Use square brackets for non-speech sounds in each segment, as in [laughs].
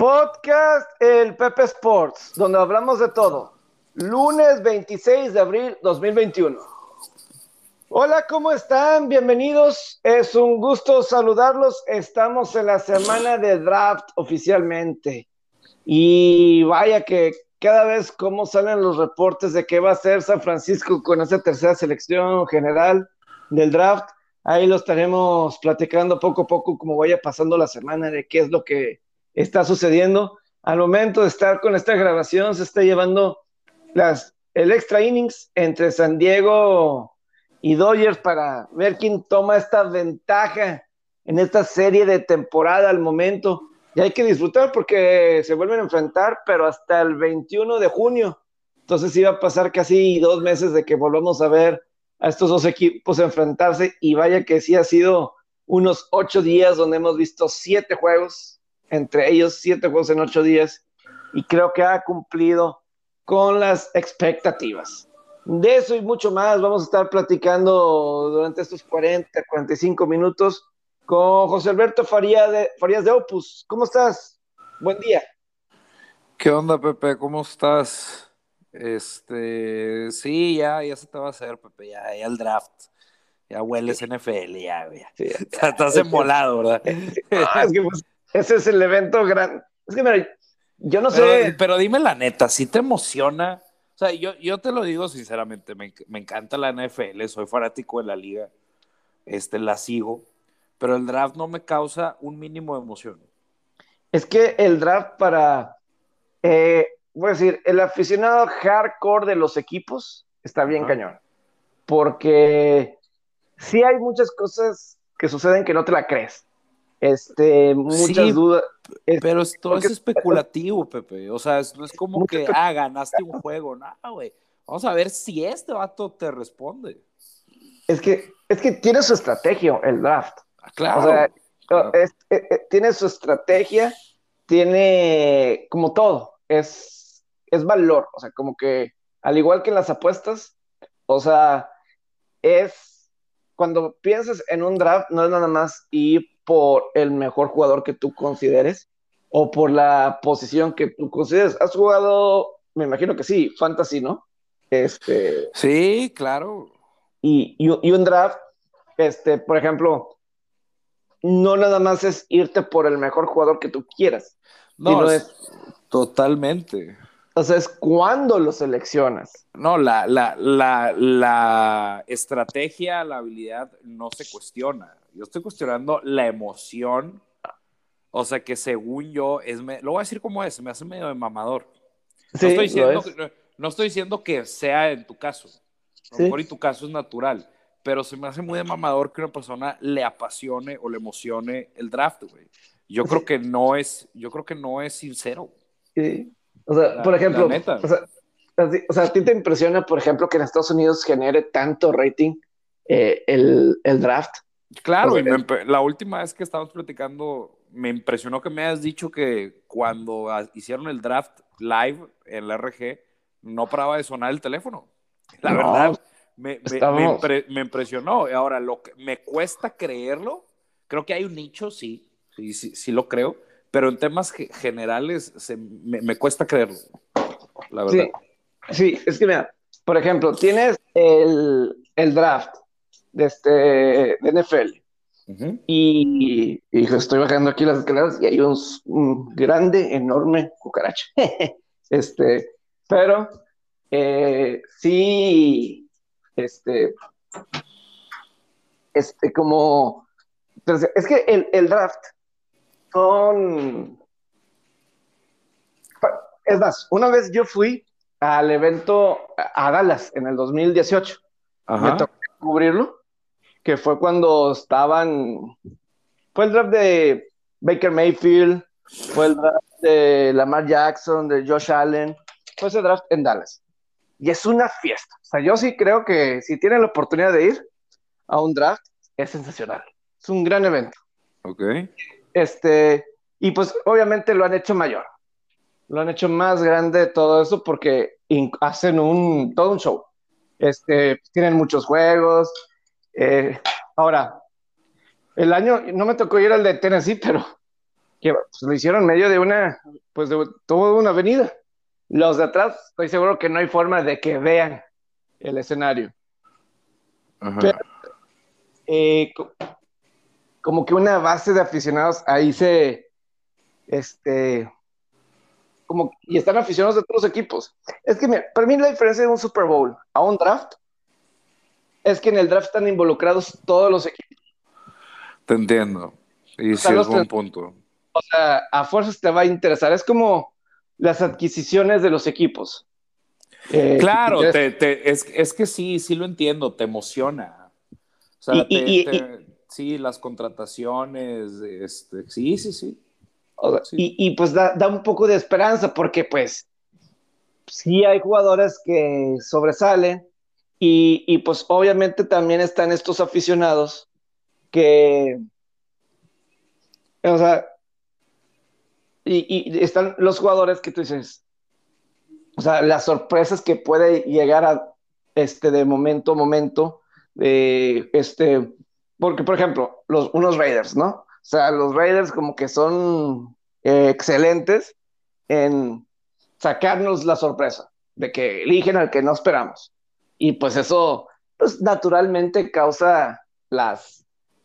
Podcast El Pepe Sports, donde hablamos de todo. Lunes 26 de abril 2021. Hola, ¿cómo están? Bienvenidos. Es un gusto saludarlos. Estamos en la semana de draft oficialmente. Y vaya que cada vez como salen los reportes de qué va a ser San Francisco con esa tercera selección general del draft. Ahí lo estaremos platicando poco a poco como vaya pasando la semana de qué es lo que está sucediendo. Al momento de estar con esta grabación se está llevando las, el extra innings entre San Diego y Dodgers para ver quién toma esta ventaja en esta serie de temporada al momento. Y hay que disfrutar porque se vuelven a enfrentar, pero hasta el 21 de junio. Entonces iba a pasar casi dos meses de que volvamos a ver a estos dos equipos enfrentarse y vaya que sí ha sido unos ocho días donde hemos visto siete juegos, entre ellos siete juegos en ocho días y creo que ha cumplido con las expectativas. De eso y mucho más vamos a estar platicando durante estos 40, 45 minutos con José Alberto Faría de, Farías de Opus. ¿Cómo estás? Buen día. ¿Qué onda, Pepe? ¿Cómo estás? Este, sí, ya, ya se te va a hacer, Pepe, ya, ya el draft. Ya hueles NFL, ya. Sí, [laughs] Estás [laughs] emolado, ¿verdad? es que pues, ese es el evento grande. Es que, mira, yo no sé. Pero dime la neta, ¿sí te emociona? O sea, yo, yo te lo digo sinceramente, me, me encanta la NFL, soy fanático de la liga, este, la sigo, pero el draft no me causa un mínimo de emoción. Es que el draft para. Eh, voy a decir, el aficionado hardcore de los equipos está bien cañón. Porque sí hay muchas cosas que suceden que no te la crees. Este, muchas dudas. pero todo es especulativo, Pepe. O sea, no es como que, ah, ganaste un juego. No, güey. Vamos a ver si este vato te responde. Es que, es que tiene su estrategia el draft. Ah, claro. O sea, eh, eh, tiene su estrategia, tiene como todo. Es es valor, o sea, como que al igual que en las apuestas, o sea, es cuando piensas en un draft, no es nada más ir por el mejor jugador que tú consideres o por la posición que tú consideres. ¿Has jugado, me imagino que sí, fantasy, ¿no? Este, sí, claro. Y, y, un draft, este, por ejemplo, no nada más es irte por el mejor jugador que tú quieras. No, es totalmente. O sea, es cuando lo seleccionas. No, la, la, la, la estrategia, la habilidad no se cuestiona. Yo estoy cuestionando la emoción. O sea, que según yo, es lo voy a decir como es, me hace medio de mamador. No, estoy, diciendo que, no, estoy diciendo que sea en tu caso. A lo mejor en tu caso es natural. Pero se me hace muy de mamador que una persona le apasione o le emocione el draft, güey. Yo creo que no es, yo creo que no es sincero. Sí. O sea, por ejemplo, o sea, o sea, ¿a ti te impresiona, por ejemplo, que en Estados Unidos genere tanto rating eh, el, el, draft? Claro, y la última vez que estábamos platicando, me impresionó que me hayas dicho que cuando hicieron el draft live en la RG, no paraba de sonar el teléfono. La verdad, me, me, me, impresionó. Ahora, lo que me cuesta creerlo, creo que hay un nicho, sí, sí, sí, sí lo creo pero en temas generales se, me, cuesta creerlo, la verdad. Sí, es que mira, por ejemplo, tienes el, el draft de, este, de NFL. y, y, estoy bajando aquí las escaleras y hay un, grande, enorme cucaracha. [laughs] este, pero eh, sí, este, este, como, es que el, el draft son... Es más, una vez yo fui al evento a Dallas en el 2018. Me tocó cubrirlo, que fue cuando estaban... Fue el draft de Baker Mayfield, fue el draft de Lamar Jackson, de Josh Allen, fue ese draft en Dallas. Y es una fiesta. O sea, yo sí creo que si tienen la oportunidad de ir a un draft, es sensacional. Es un gran evento. Ok. Este, y pues obviamente lo han hecho mayor. Lo han hecho más grande todo eso porque hacen un, todo un show. Este, tienen muchos juegos. Eh, ahora, el año, no me tocó ir al de Tennessee, [laughs] pero que pues, lo hicieron en medio de una, pues de toda una avenida. Los de atrás, estoy seguro que no hay forma de que vean el escenario. Pero, eh, como que una base de aficionados ahí se, este, como, y están aficionados de todos los equipos. Es que para mí la diferencia de un Super Bowl a un draft es que en el draft están involucrados todos los equipos. Te entiendo. Y sí es buen punto. O sea, a fuerzas te va a interesar. Es como las adquisiciones de los equipos. Eh, claro, es, que sí, sí lo entiendo, te emociona. O sea, sí, las contrataciones, este, sí, sí, sí. Y, pues da, un poco de esperanza porque pues sí hay jugadores que sobresalen y, y pues obviamente también están estos aficionados que, o sea, y, están los jugadores que tú dices, o sea, las sorpresas que puede llegar a este de momento a momento, de este, porque por ejemplo, los, unos Raiders, ¿no? O sea, los Raiders como que son eh, excelentes en sacarnos la sorpresa de que eligen al que no esperamos. Y pues eso, pues naturalmente causa las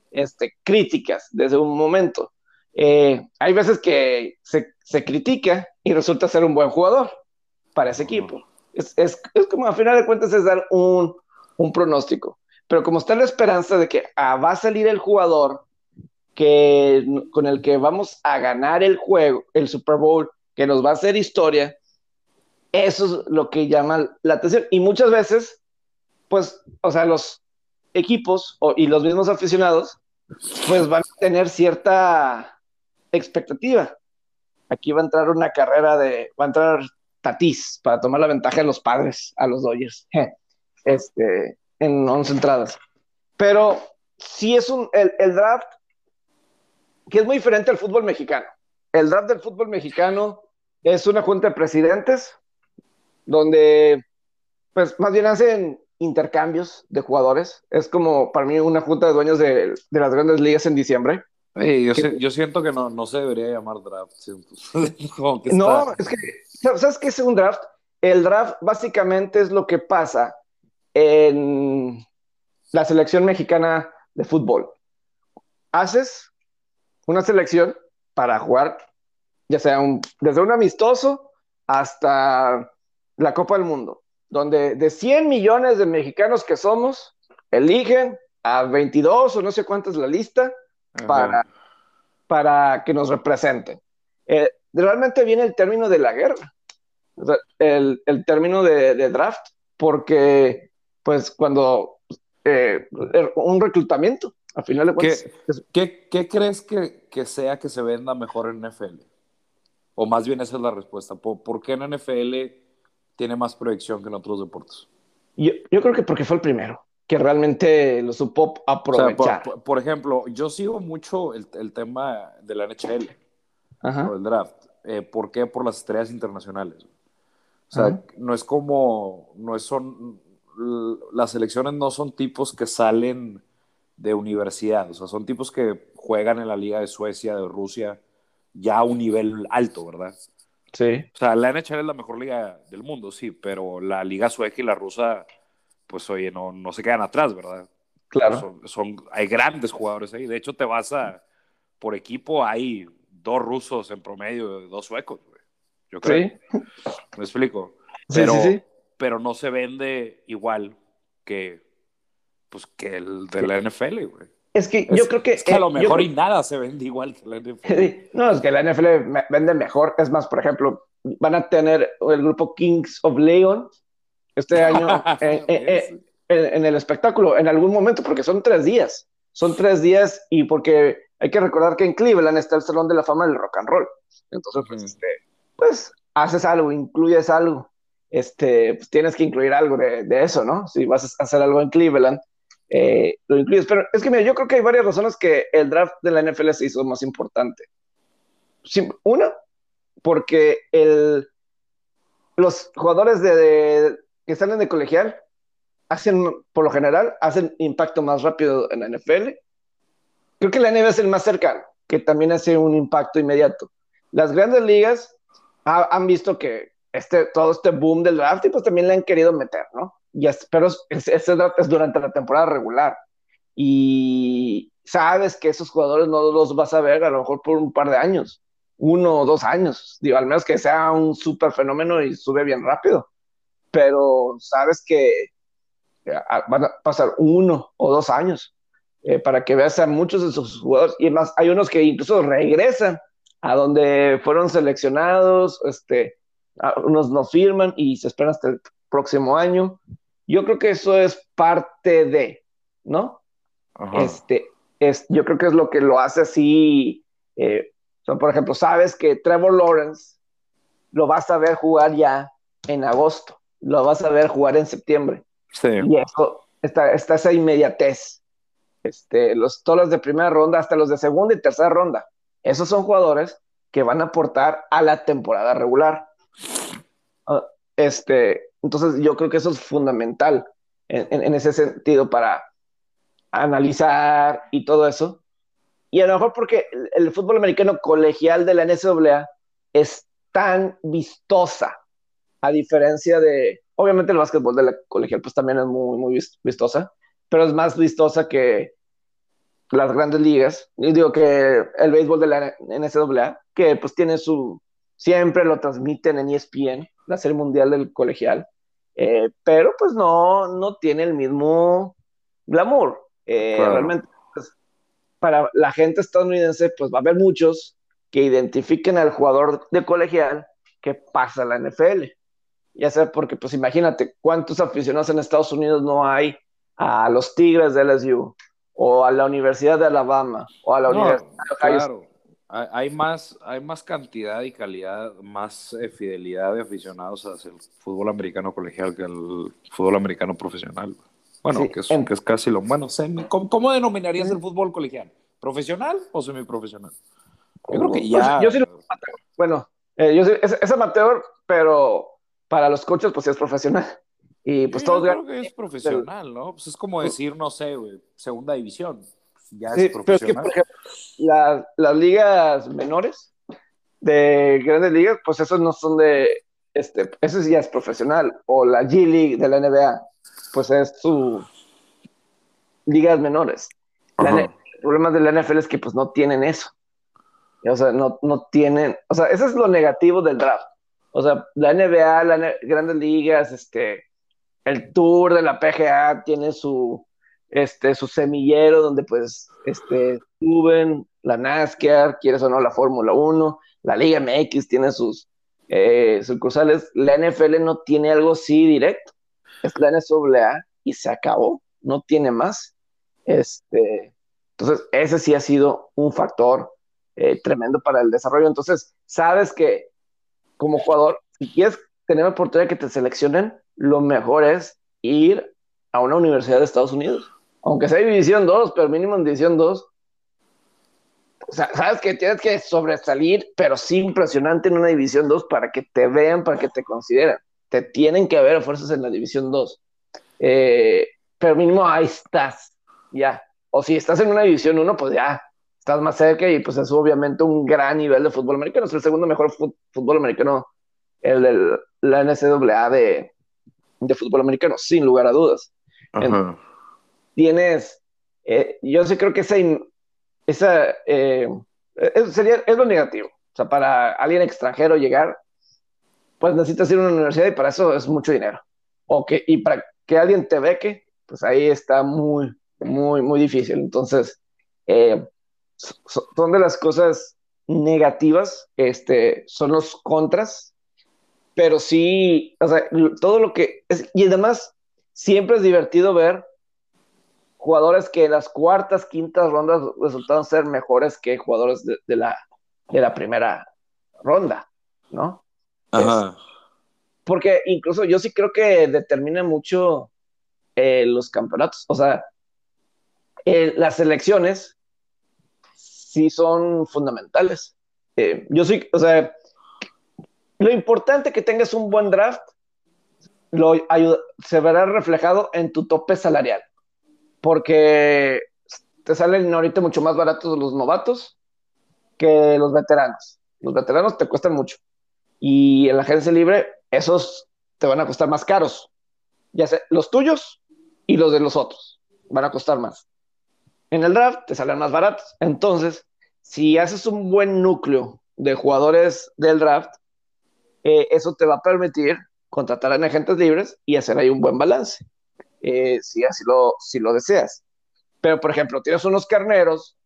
este, críticas desde un momento. Eh, hay veces que se, critica y resulta ser un buen jugador para ese equipo. Es, como a final de cuentas es dar un, pronóstico. Pero como está la esperanza de que ah, va a salir el jugador que, con el que vamos a ganar el juego, el Super Bowl, que nos va a hacer historia, eso es lo que llama la atención. Y muchas veces, pues, o sea, los equipos y los mismos aficionados, pues van a tener cierta expectativa. Aquí va a entrar una carrera de, va a entrar Tatís para tomar la ventaja de los padres a los Dodgers, [laughs] este, en 11 entradas. Pero sí es un, el, el draft, que es muy diferente al fútbol mexicano. El draft del fútbol mexicano es una junta de presidentes donde, pues, más bien hacen intercambios de jugadores. Es como para mí una junta de dueños de, de las grandes ligas en diciembre yo, siento que no, no, se debería llamar draft. [laughs] no, es que, ¿sabes qué es un draft? El draft básicamente es lo que pasa en la selección mexicana de fútbol. Haces una selección para jugar, ya sea un, desde un amistoso hasta la Copa del Mundo, donde de 100 millones de mexicanos que somos, eligen a 22 o no sé cuántas la lista para, para que nos representen. Eh, realmente viene el término de la guerra, el, el término de, draft, porque pues cuando eh, er, un reclutamiento, al final de cuentas. ¿Qué, qué, crees que, que, sea que se venda mejor en NFL? O más bien esa es la respuesta. ¿Por, qué en NFL tiene más proyección que en otros deportes? Yo, yo creo que porque fue el primero que realmente lo supo aprovechar. por, ejemplo, yo sigo mucho el, el tema de la NHL, el draft. Eh, ¿Por qué? Por las estrellas internacionales. O sea, no es como, no es, son, las selecciones no son tipos que salen de universidad, o sea, son tipos que juegan en la Liga de Suecia, de Rusia, ya a un nivel alto, ¿verdad? Sí. O sea, la NHL es la mejor liga del mundo, sí, pero la Liga Sueca y la rusa pues oye, no, no se quedan atrás, ¿verdad? Claro. Son, hay grandes jugadores ahí. De hecho, te vas a, por equipo, hay dos rusos en promedio, dos suecos, güey. Yo creo. Sí. Me explico. Pero, sí, sí, pero no se vende igual que, pues, que el de la NFL, güey. Es que yo creo que. Es que a lo mejor y nada se vende igual que la NFL. No, es que la NFL vende mejor. Es más, por ejemplo, van a tener el grupo Kings of Leon, este [laughs] año eh, eh, eh, en el espectáculo, en algún momento, porque son tres días. Son tres días y porque hay que recordar que en Cleveland está el Salón de la Fama del Rock and Roll. Entonces, pues, este, pues haces algo, incluyes algo. Este, pues tienes que incluir algo de, de, eso, ¿no? Si vas a hacer algo en Cleveland, lo incluyes. Pero es que, mira, yo creo que hay varias razones que el draft de la NFL se hizo más importante. Una, porque el, los jugadores de, que salen de colegial hacen, por lo general, hacen impacto más rápido en la NFL. Creo que la NBA es el más cercano, que también hace un impacto inmediato. Las grandes ligas han visto que este, todo este boom del draft y pues también le han querido meter, ¿no? Y pero ese draft es durante la temporada regular. Y sabes que esos jugadores no los vas a ver a lo mejor por un par de años, uno o dos años, digo, al menos que sea un súper fenómeno y sube bien rápido. Pero sabes que van a pasar uno o dos años eh, para que veas a muchos de esos jugadores. Y más, hay unos que incluso regresan a donde fueron seleccionados, este, unos no firman y se esperan hasta el próximo año. Yo creo que eso es parte de, ¿no? Este, es, yo creo que es lo que lo hace así. Eh, por ejemplo, sabes que Trevor Lawrence lo vas a ver jugar ya en agosto, lo vas a ver jugar en septiembre. Sí. Y eso, está, está esa inmediatez. Este, los, todos los de primera ronda, hasta los de segunda y tercera ronda. Esos son jugadores que van a aportar a la temporada regular. Ah, este, entonces yo creo que eso es fundamental en, ese sentido para analizar y todo eso. Y a lo mejor porque el, fútbol americano colegial de la NCAA es tan vistosa, a diferencia de, obviamente el básquetbol de la colegial pues también es muy, muy vistosa, pero es más vistosa que las grandes ligas, y digo que el béisbol de la NCAA, que pues tiene su, siempre lo transmiten en ESPN, la serie mundial del colegial, eh, pero pues no, no tiene el mismo glamour. Eh, realmente, pues, para la gente estadounidense, pues va a haber muchos que identifiquen al jugador de colegial que pasa a la NFL. Ya sea porque, pues imagínate, cuántos aficionados en Estados Unidos no hay a los Tigres de LSU, o a la Universidad de Alabama, o a la Universidad de Claro hay más, hay más cantidad y calidad, más eh, fidelidad de aficionados hacia el fútbol americano colegial que el fútbol americano profesional. Bueno, que, es, que, es, casi lo bueno. ¿Cómo, denominarías el fútbol colegial? ¿Profesional o semiprofesional? Yo creo que pues, ya. Yo sí bueno, eh, yo es, amateur, pero para los coches, pues sí es profesional. Y pues todos. Yo creo que es profesional, ¿no? Pues es como decir, no sé, segunda división ya es profesional. Pero es que, por ejemplo, las ligas menores de grandes ligas, pues esos no son de, este, eso ya es profesional. O la G League de la NBA, pues es su ligas menores. el problema de la NFL es que pues no tienen eso. O sea, no, no tienen, o sea, eso es lo negativo del draft. O sea, la NBA, las grandes ligas, este, el tour de la PGA tiene su, este, su semillero donde pues este, suben la NASCAR, quieres o no la Fórmula 1, la Liga MX tiene sus eh, sucursales, la NFL no tiene algo así directo, es la NCAA y se acabó, no tiene más. Este, entonces, ese sí ha sido un factor eh, tremendo para el desarrollo. Entonces, sabes que como jugador, si quieres tener la oportunidad de que te seleccionen, lo mejor es ir a una universidad de Estados Unidos aunque sea División 2, pero mínimo en División 2. O sea, sabes que tienes que sobresalir, pero sí impresionante en una División 2 para que te vean, para que te consideren. Te tienen que ver fuerzas en la División 2. Eh, pero mínimo ahí estás, ya. O si estás en una División 1, pues ya estás más cerca y pues es obviamente un gran nivel de fútbol americano. Es el segundo mejor fútbol americano, el de la NCAA de, de fútbol americano, sin lugar a dudas. Ajá tienes, eh, yo sí creo que esa, esa eh, sería, es lo negativo. O sea, para alguien extranjero llegar, pues necesitas ir a una universidad y para eso es mucho dinero. O que, y para que alguien te beque, pues ahí está muy, muy, muy difícil. Entonces, eh, son de las cosas negativas, este, son los contras, pero sí, o sea, todo lo que y además siempre es divertido ver jugadores que en las cuartas, quintas rondas resultaron ser mejores que jugadores de, la, de la primera ronda, ¿no? Ajá. porque incluso yo sí creo que determina mucho eh, los campeonatos. O sea, eh, las elecciones sí son fundamentales. Eh, yo sí, o sea, lo importante que tengas un buen draft lo se verá reflejado en tu tope salarial porque te salen ahorita mucho más baratos los novatos que los veteranos. Los veteranos te cuestan mucho. Y en la agencia libre, esos te van a costar más caros. Ya sea los tuyos y los de los otros. Van a costar más. En el draft te salen más baratos. Entonces, si haces un buen núcleo de jugadores del draft, eh, eso te va a permitir contratar a agentes libres y hacer ahí un buen balance, eh, si así lo, si lo deseas. Pero, por ejemplo, tienes unos carneros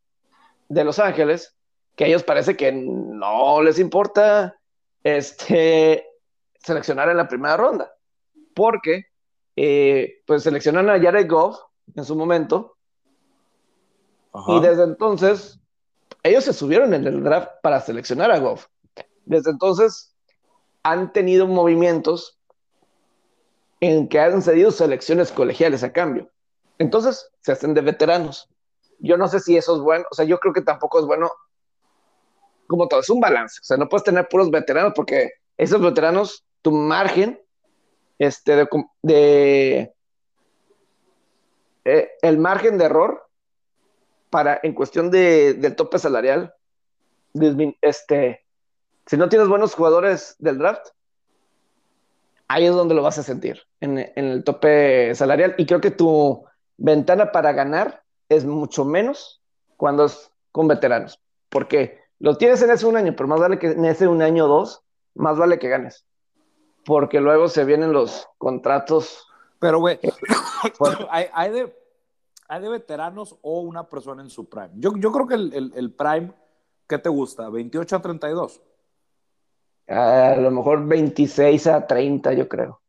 de Los Ángeles que a ellos parece que no les importa este, seleccionar en la primera ronda, porque eh, pues seleccionan a Jared Goff en su momento y desde entonces ellos se subieron en el draft para seleccionar a Goff. Desde entonces han tenido movimientos en que han cedido selecciones colegiales a cambio. Entonces se hacen de veteranos. Yo no sé si eso es bueno, o sea, yo creo que tampoco es bueno como todo, es un balance. O sea, no puedes tener puros veteranos porque esos veteranos, tu margen este, de, eh, el margen de error para en cuestión de, del tope salarial, este, si no tienes buenos jugadores del draft, ahí es donde lo vas a sentir, en, en el tope salarial. Y creo que tu ventana para ganar es mucho menos cuando es con veteranos. Porque lo tienes en ese un año, pero más vale que en ese un año o dos, más vale que ganes. Porque luego se vienen los contratos. Pero, güey, [coughs] hay, de, hay de veteranos o una persona en su prime. Yo, yo creo que el, el, prime, ¿qué te gusta? ¿28 a 32? A lo mejor 26 a 30, yo creo.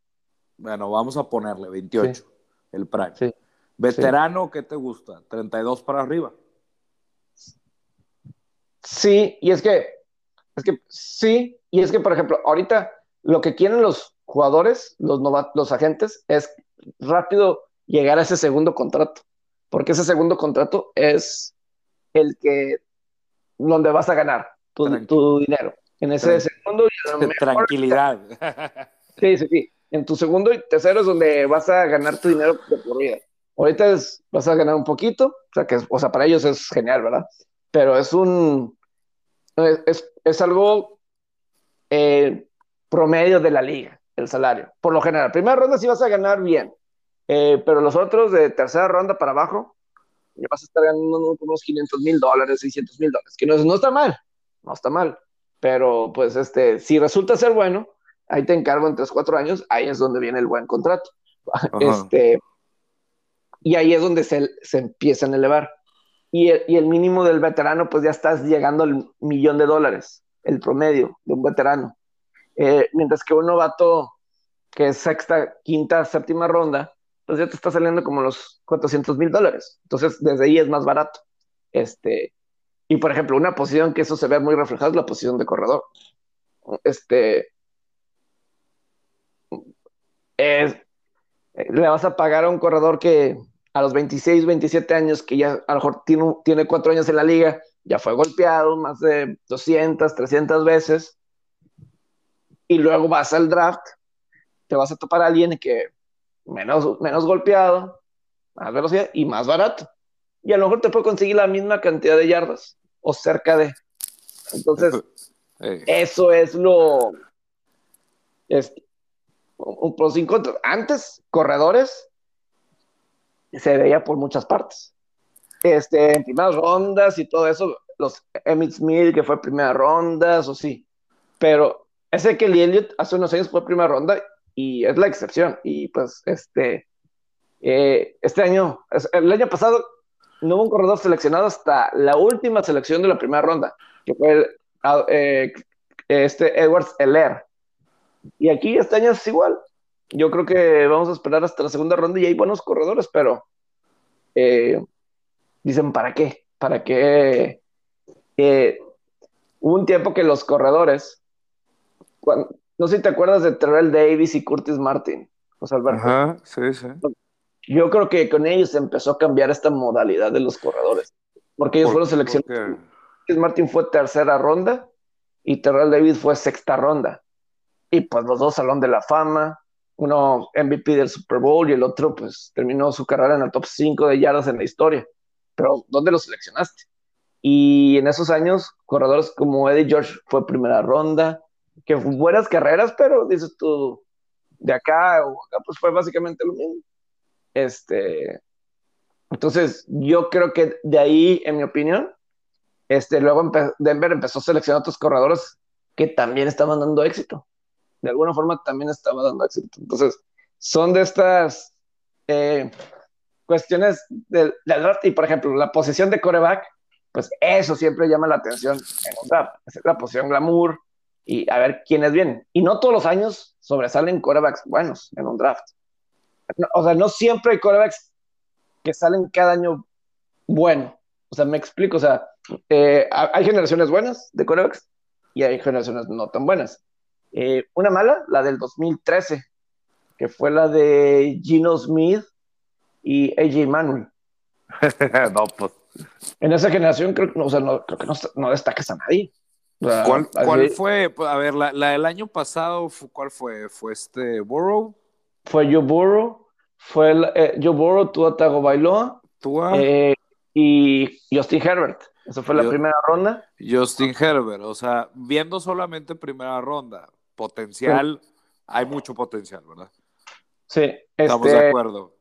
Bueno, vamos a ponerle 28, el prime. Sí. Veterano, ¿qué te gusta? 32 para arriba. Sí, y es que, es que sí, y es que, por ejemplo, ahorita lo que quieren los jugadores, los, los agentes, es rápido llegar a ese segundo contrato, porque ese segundo contrato es el que, donde vas a ganar tu, dinero. En ese segundo y [laughs] Tranquilidad. [laughs] Sí, sí, sí. En tu segundo y tercero es donde vas a ganar tu dinero de por vida. Ahorita vas a ganar un poquito, o sea, que, o sea, para ellos es genial, ¿verdad? pero es un, es, algo eh, promedio de la liga, el salario, por lo general. Primera ronda sí vas a ganar bien, eh, pero los otros de tercera ronda para abajo, ya vas a estar ganando unos 500 mil dólares, 600 mil dólares, que no, no está mal, no está mal, pero pues este, si resulta ser bueno, ahí te encargo en 3, 4 años, ahí es donde viene el buen contrato. [laughs] Este, y ahí es donde se, se empiezan a elevar y el, mínimo del veterano, pues ya estás llegando al millón de dólares, el promedio de un veterano. Eh, mientras que un novato que es sexta, quinta, séptima ronda, pues ya te está saliendo como los 400 mil dólares. Entonces, desde ahí es más barato. Este, y por ejemplo, una posición que eso se ve muy reflejado es la posición de corredor. Este, le vas a pagar a un corredor que a los 26, 27 años, que ya a lo mejor tiene, tiene cuatro años en la liga, ya fue golpeado más de 200, 300 veces, y luego vas al draft, te vas a topar a alguien que menos, menos golpeado, más velocidad y más barato. Y a lo mejor te puede conseguir la misma cantidad de yardas o cerca de. Entonces, [laughs] eso es lo. Es, un pros y contras. Antes, corredores se veía por muchas partes. Este, en primeras rondas y todo eso, los Emmett Smith, que fue primera ronda, eso sí. Pero ese que Elliott hace unos años fue primera ronda y es la excepción. Y pues, este, eh, este año, el año pasado, no hubo un corredor seleccionado hasta la última selección de la primera ronda, que fue ah, eh, este Edwards Heller. Y aquí este año es igual yo creo que vamos a esperar hasta la segunda ronda y hay buenos corredores, pero eh, dicen, ¿para qué? ¿Para qué? Eh, hubo un tiempo que los corredores, no sé si te acuerdas de Terrell Davis y Curtis Martin, José Alberto. Ajá, sí, sí. Yo creo que con ellos empezó a cambiar esta modalidad de los corredores, porque ellos fueron seleccionados. Curtis Martin fue tercera ronda y Terrell Davis fue sexta ronda. Y pues los dos Salón de la Fama, uno MVP del Super Bowl y el otro pues terminó su carrera en el top 5 de yardas en la historia. Pero ¿dónde lo seleccionaste? Y en esos años, corredores como Eddie George fue primera ronda, que fue buenas carreras, pero dices tú, de acá o acá, pues fue básicamente lo mismo. Este, entonces, yo creo que de ahí, en mi opinión, este, luego Denver empezó a seleccionar otros corredores que también estaban dando éxito. De alguna forma también estaba dando éxito. Entonces, son de estas eh, cuestiones del, draft. Y, por ejemplo, la posición de coreback, pues eso siempre llama la atención en un draft. Es la posición glamour y a ver quiénes vienen. Y no todos los años sobresalen corebacks buenos en un draft. O sea, no siempre hay corebacks que salen cada año bueno. O sea, me explico. O sea, eh, hay generaciones buenas de corebacks y hay generaciones no tan buenas. Eh, una mala, la del 2013, que fue la de Gino Smith y AJ Manuel. [laughs] no, pues. En esa generación creo, o sea, no, creo que no, no destacas a nadie. ¿Cuál, ¿Cuál, fue? Pues, a ver, la, la, del año pasado, ¿cuál fue? ¿Fue este Burrow? Fue Joe Burrow, fue el, eh, Joe Burrow, Tua Tagovailoa Tua. Eh, y Justin Herbert. Esa fue la primera ronda. Justin Herbert, o sea, viendo solamente primera ronda, potencial, hay mucho potencial, ¿verdad? Sí, estamos de este, acuerdo.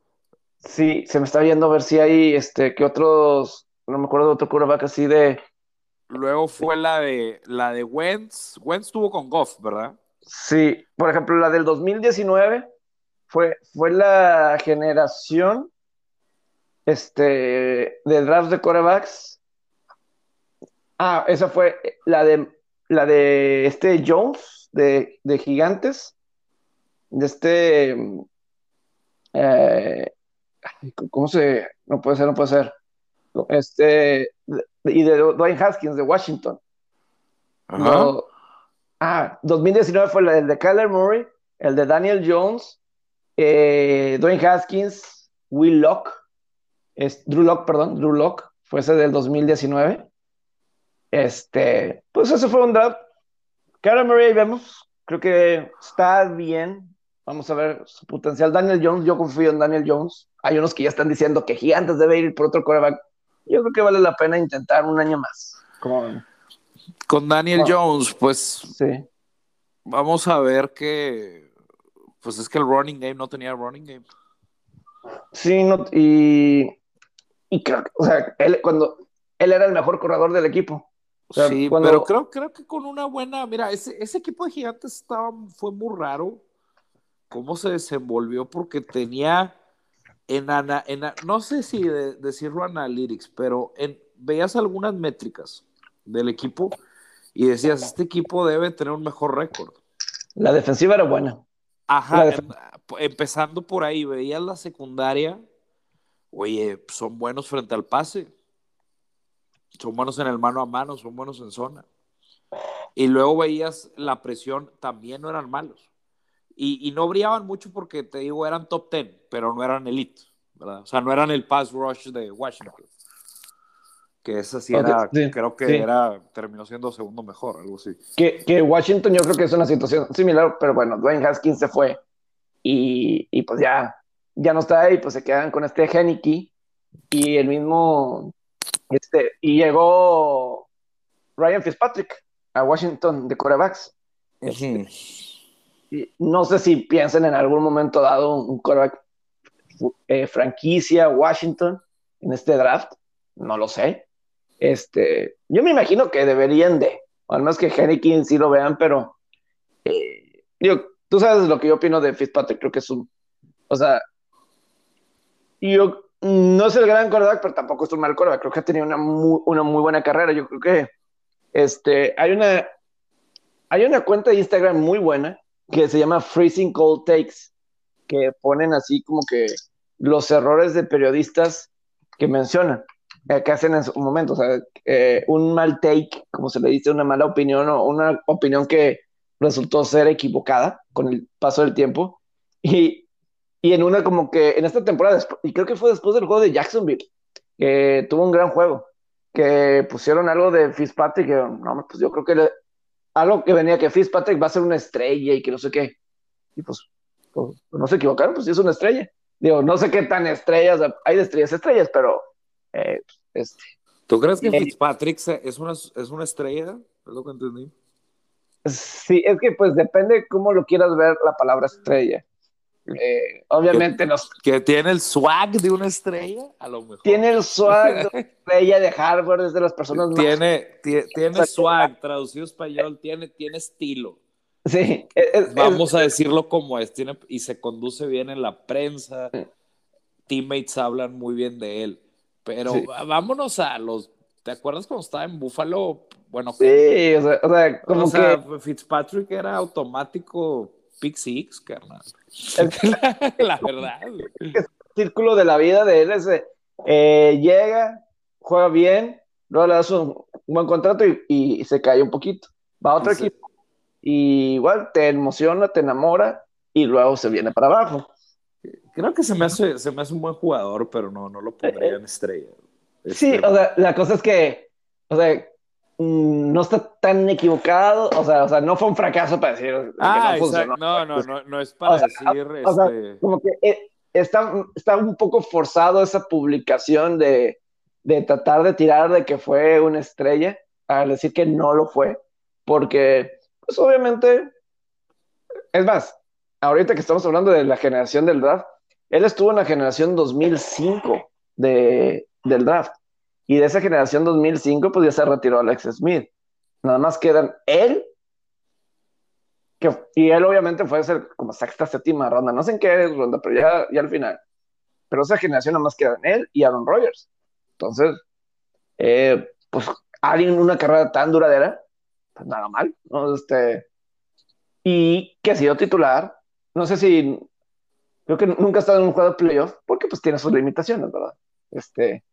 Sí, se me está viendo a ver si hay, este, que otros, no me acuerdo de otro quarterback así de. Luego fue la de la de Wentz. Wentz estuvo con Goff, ¿verdad? Sí, por ejemplo, la del 2019 fue, fue la generación este, de drafts de quarterbacks. Ah, esa fue la de la de este Jones de, de Gigantes. De este eh, ¿Cómo se.? No puede ser, no puede ser. Este. Y de Dwayne Haskins de Washington. ah, 2019 fue el de Kyler Murray, el de Daniel Jones, eh, Dwayne Haskins, Will Locke, es, Drew Locke, perdón, Drew Locke, fue ese del 2019. Este, pues ese fue un draft. Kyler Murray, vemos, creo que está bien, Vamos a ver su potencial. Daniel Jones, yo confío en Daniel Jones. Hay unos que ya están diciendo que Gigantes debe ir por otro coreback. Yo creo que vale la pena intentar un año más. Con Daniel Jones, pues. Sí. Vamos a ver que. Pues es que el running game no tenía running game. Sí, no, y. Y creo que, o sea, él cuando. Él era el mejor corredor del equipo. sí, pero creo, creo que con una buena. Mira, ese, ese equipo de gigantes estaba, fue muy raro cómo se desenvolvió porque tenía en, ana, en no sé si decirlo analytics, pero en, veías algunas métricas del equipo y decías, este equipo debe tener un mejor récord. La defensiva era buena. Ajá, empezando por ahí, veías la secundaria, oye, son buenos frente al pase, son buenos en el mano a mano, son buenos en zona. Y luego veías la presión, también no eran malos. Y, no brillaban mucho porque, te digo, eran top 10, pero no eran elite, ¿verdad? O sea, no eran el pass rush de Washington. Que esa sí era, creo que era, terminó siendo segundo mejor, algo así. Que, que, Washington yo creo que es una situación similar, pero bueno, Dwayne Haskins se fue y, y pues ya, ya no está ahí, pues se quedan con este Henneke y el mismo, este, y llegó Ryan Fitzpatrick a Washington de corebacks. Este, no sé si piensen en algún momento dado un quarterback eh, franquicia Washington en este draft, no lo sé. Este, yo me imagino que deberían de, al menos que Henneken sí lo vean, pero eh, tú sabes lo que yo opino de Fitzpatrick, creo que es un, o sea, yo no es el gran quarterback, pero tampoco es un mal quarterback, creo que ha tenido una muy, una muy buena carrera, yo creo que este, hay una, hay una cuenta de Instagram muy buena que se llama Freezing Cold Takes, que ponen así como que los errores de periodistas que mencionan, eh, que hacen en su momento, o sea, eh, un mal take, como se le dice, una mala opinión o una opinión que resultó ser equivocada con el paso del tiempo. Y, y en una como que en esta temporada, y creo que fue después del juego de Jacksonville, que tuvo un gran juego, que pusieron algo de Fitzpatrick, que no, pues yo creo que le, algo que venía que Fitzpatrick va a ser una estrella y que no sé qué. Y pues, pues no se equivocaron, pues sí es una estrella. Digo, no sé qué tan estrellas, hay de estrellas estrellas, pero eh, este. ¿Tú crees que eh, Fitzpatrick es una, es una estrella? Es lo que entendí. Sí, es que pues depende cómo lo quieras ver la palabra estrella. Eh, obviamente que, Que tiene el swag de una estrella, a lo mejor. Tiene el swag de una [laughs] estrella de Harvard, es de las personas tiene, más... Tiene, swag, traducido español, tiene, tiene estilo. Sí. Vamos a decirlo como es, tiene, y se conduce bien en la prensa, teammates hablan muy bien de él, pero vámonos a los... ¿Te acuerdas cuando estaba en Buffalo? Bueno, sí, o sea, como que... Fitzpatrick era automático pick six, carnal. [laughs] la, verdad. El círculo de la vida de él es, eh, llega, juega bien, luego le das un, buen contrato y, se cae un poquito. Va a otro equipo y igual te emociona, te enamora y luego se viene para abajo. Creo que se me hace, se me hace un buen jugador, pero no, no lo pondría en estrella. Sí, este, o sea, la cosa es que, o sea, Mm, no está tan equivocado, o sea, o sea, no fue un fracaso para decir ah, no No, no, no, no, es para decir. O sea, este como que eh, está, está un poco forzado esa publicación de, de tratar de tirar de que fue una estrella, a decir que no lo fue, porque, pues obviamente, es más, ahorita que estamos hablando de la generación del draft, él estuvo en la generación 2005 de, del draft. Y de esa generación 2005, pues ya se retiró Alex Smith. Nada más quedan él, que, y él obviamente fue a ser como sexta, séptima ronda, no sé en qué ronda, pero ya, ya al final. Pero esa generación nada más quedan él y Aaron Rodgers. Entonces, eh, pues alguien una carrera tan duradera, pues nada mal, ¿no? Este, y que ha sido titular, no sé si, creo que nunca ha estado en un juego de playoff, porque pues tiene sus limitaciones, ¿verdad? Este,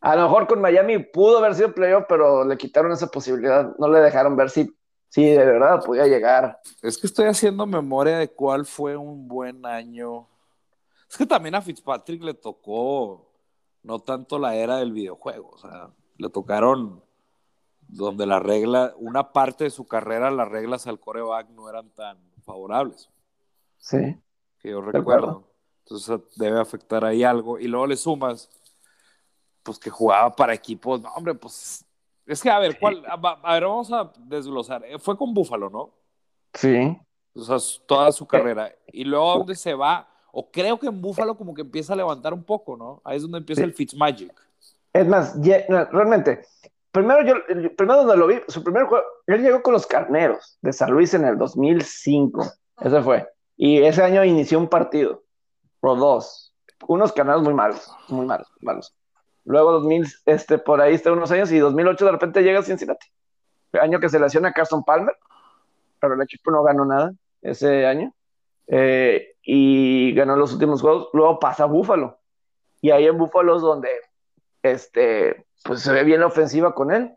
a lo mejor con Miami pudo haber sido playoff, pero le quitaron esa posibilidad. No le dejaron ver si, si de verdad podía llegar. Es que estoy haciendo memoria de cuál fue un buen año. Es que también a Fitzpatrick le tocó no tanto la era del videojuego, o sea, le tocaron donde la regla, una parte de su carrera, las reglas al coreback no eran tan favorables. Sí. Que yo recuerdo. Entonces debe afectar ahí algo. Y luego le sumas pues que jugaba para equipos, no, hombre, pues es que a ver, ¿cuál? A, ver, vamos a desglosar. Eh, fue con Búfalo, ¿no? Sí. O sea, toda su carrera. Y luego a dónde se va, o creo que en Búfalo como que empieza a levantar un poco, ¿no? Ahí es donde empieza el Fitzmagic. Es más, realmente, primero yo, primero donde lo vi, su primer juego, él llegó con los Carneros de San Luis en el 2005. Ese fue. Y ese año inició un partido, o dos. Unos Carneros muy malos, muy malos, malos. Luego 2000, este, por ahí está unos años y 2008 de repente llega a Cincinnati. Año que se lesiona Carson Palmer, pero el equipo no ganó nada ese año. Eh, y ganó los últimos juegos. Luego pasa a Búfalo. Y ahí en Búfalo es donde este, pues se ve bien la ofensiva con él.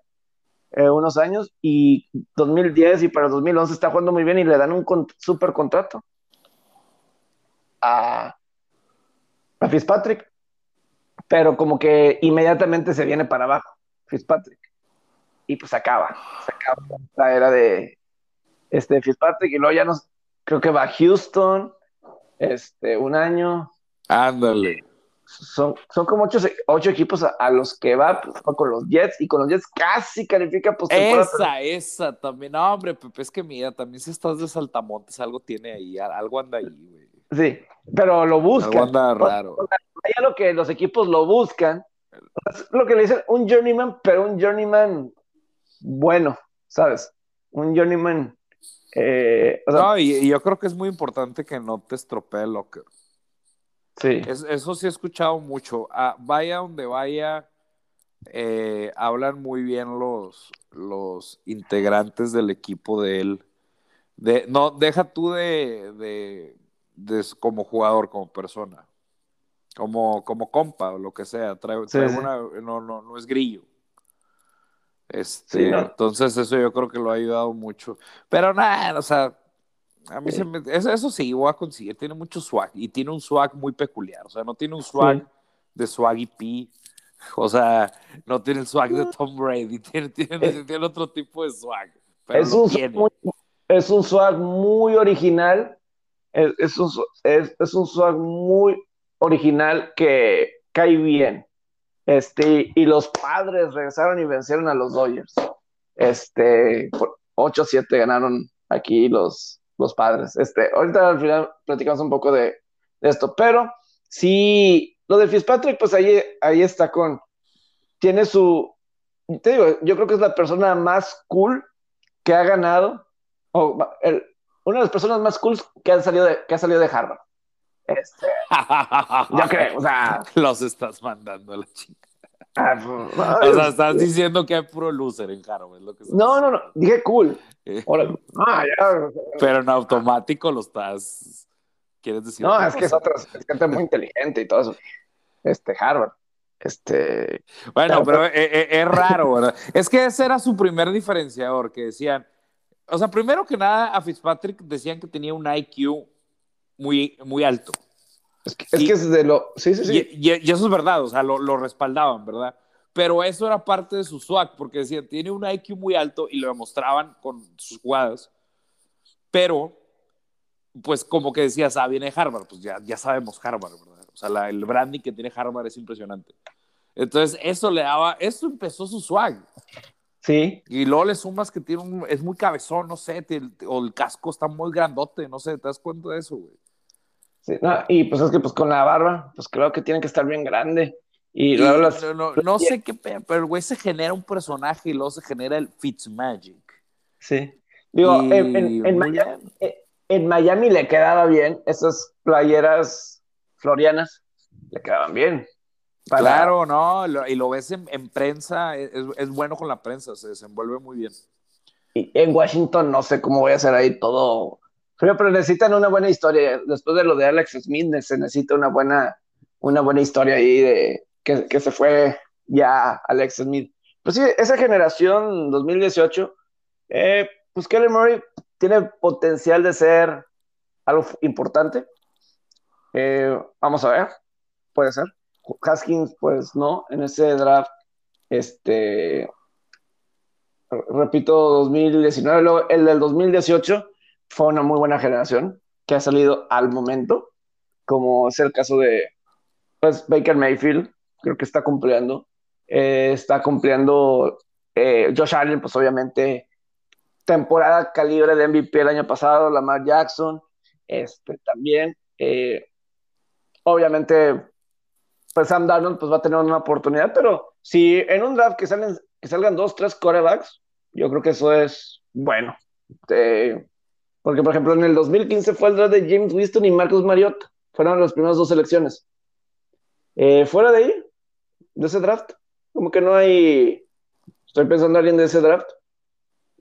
Eh, unos años. Y 2010 y para 2011 está jugando muy bien y le dan un super contrato a, a Fitzpatrick pero como que inmediatamente se viene para abajo, Fitzpatrick. Y pues acaba, se acaba la era de este Fitzpatrick y luego ya nos, creo que va a Houston, este, un año. Ándale. Son, son como ocho, ocho equipos a, los que va, pues, con los Jets y con los Jets casi califica pues Esa, esa también. No, hombre, Pepe, es que mira, también si estás de Saltamontes, algo tiene ahí, algo anda ahí, güey. Sí, pero lo buscan. Algo anda raro lo que los equipos lo buscan. Es lo que le dicen un journeyman, pero un journeyman bueno, ¿sabes? Un journeyman. Eh, no, y, yo creo que es muy importante que no te estropee el locker. Sí. eso sí he escuchado mucho. Ah, vaya donde vaya, eh, hablan muy bien los, los integrantes del equipo de él. De, no, deja tú de, de como jugador, como persona como, como compa o lo que sea. Trae, una, no, no, no es grillo. Este, Entonces, eso yo creo que lo ha ayudado mucho. Pero nada, o sea, a mí se me, eso, sí, voy a conseguir. Tiene mucho swag y tiene un swag muy peculiar. O sea, no tiene un swag de swaggy P. O sea, no tiene el swag de Tom Brady. [laughs] Tiene, tiene, tiene otro tipo de swag. es, un, es un swag muy original. Es, es, un, es, un swag muy original que cae bien. Este, y los padres regresaron y vencieron a los Dodgers. Este, 8-7 ganaron aquí los, los padres. Este, ahorita al final platicamos un poco de, esto, pero sí, lo de Fitzpatrick, pues ahí, ahí está con, tiene su, te digo, yo creo que es la persona más cool que ha ganado, una de las personas más cool que, han salido de, que ha salido de Harvard. Este, yo [laughs] creo, o sea. Los estás mandando a la chica. Ah, [laughs] pues, o sea, estás diciendo que hay puro loser en Harvard. Lo que no, no, no, dije cool. Eh. Ah, ya. Pero en automático lo estás. ¿Quieres decir? No, es que es otra, es gente muy inteligente y todo eso. Este, Harvard. Este. Bueno, pero, es, eh, eh, es, raro, ¿verdad? Es que ese era su primer diferenciador, que decían. O sea, primero que nada, a Fitzpatrick decían que tenía un IQ muy, muy alto. Es que es, de lo. Sí, sí, sí. Y, eso es verdad, o sea, lo, lo, respaldaban, ¿verdad? Pero eso era parte de su swag, porque decían, tiene un IQ muy alto y lo demostraban con sus jugadas. Pero, pues como que decías, ah, viene Harvard, pues ya, ya sabemos Harvard, ¿verdad? O sea, el branding que tiene Harvard es impresionante. Entonces, eso le daba, eso empezó su swag. Sí. Y luego le sumas que tiene un, es muy cabezón, no sé, o el casco está muy grandote, no sé, ¿te das cuenta de eso, güey? Sí, no, y pues es que pues con la barba, pues creo que tiene que estar bien grande. Y, luego no, sé qué, pero el güey se genera un personaje y luego se genera el Fitzmagic. Sí. Digo, en, Miami, eh, en, Miami, le quedaba bien esas playeras florianas, le quedaban bien. Claro, no, y lo ves en, prensa, es, bueno con la prensa, se desenvuelve muy bien. Y en Washington no sé cómo voy a hacer ahí todo pero, necesitan una buena historia. Después de lo de Alex Smith, se necesita una buena, una buena historia ahí de que, se fue ya Alex Smith. Pues sí, esa generación 2018, eh, pues Kelly Murray tiene potencial de ser algo importante. Eh, vamos a ver, puede ser. Haskins, pues no, en ese draft, este, repito, 2019, luego el del 2018 fue una muy buena generación que ha salido al momento, como es el caso de pues, Baker Mayfield, creo que está cumpliendo. Eh, está cumpliendo eh, Josh Allen, pues obviamente, temporada calibre de MVP el año pasado, Lamar Jackson, este, también. Eh, obviamente, pues Sam Darnold pues, va a tener una oportunidad, pero si en un draft que, salen, que salgan dos, tres corebacks, yo creo que eso es bueno. Porque, por ejemplo, en el 2015 fue el draft de James Winston y Marcus Mariota. Fueron las primeras dos selecciones. Eh, fuera de ahí, de ese draft, como que no hay. Estoy pensando en alguien de ese draft.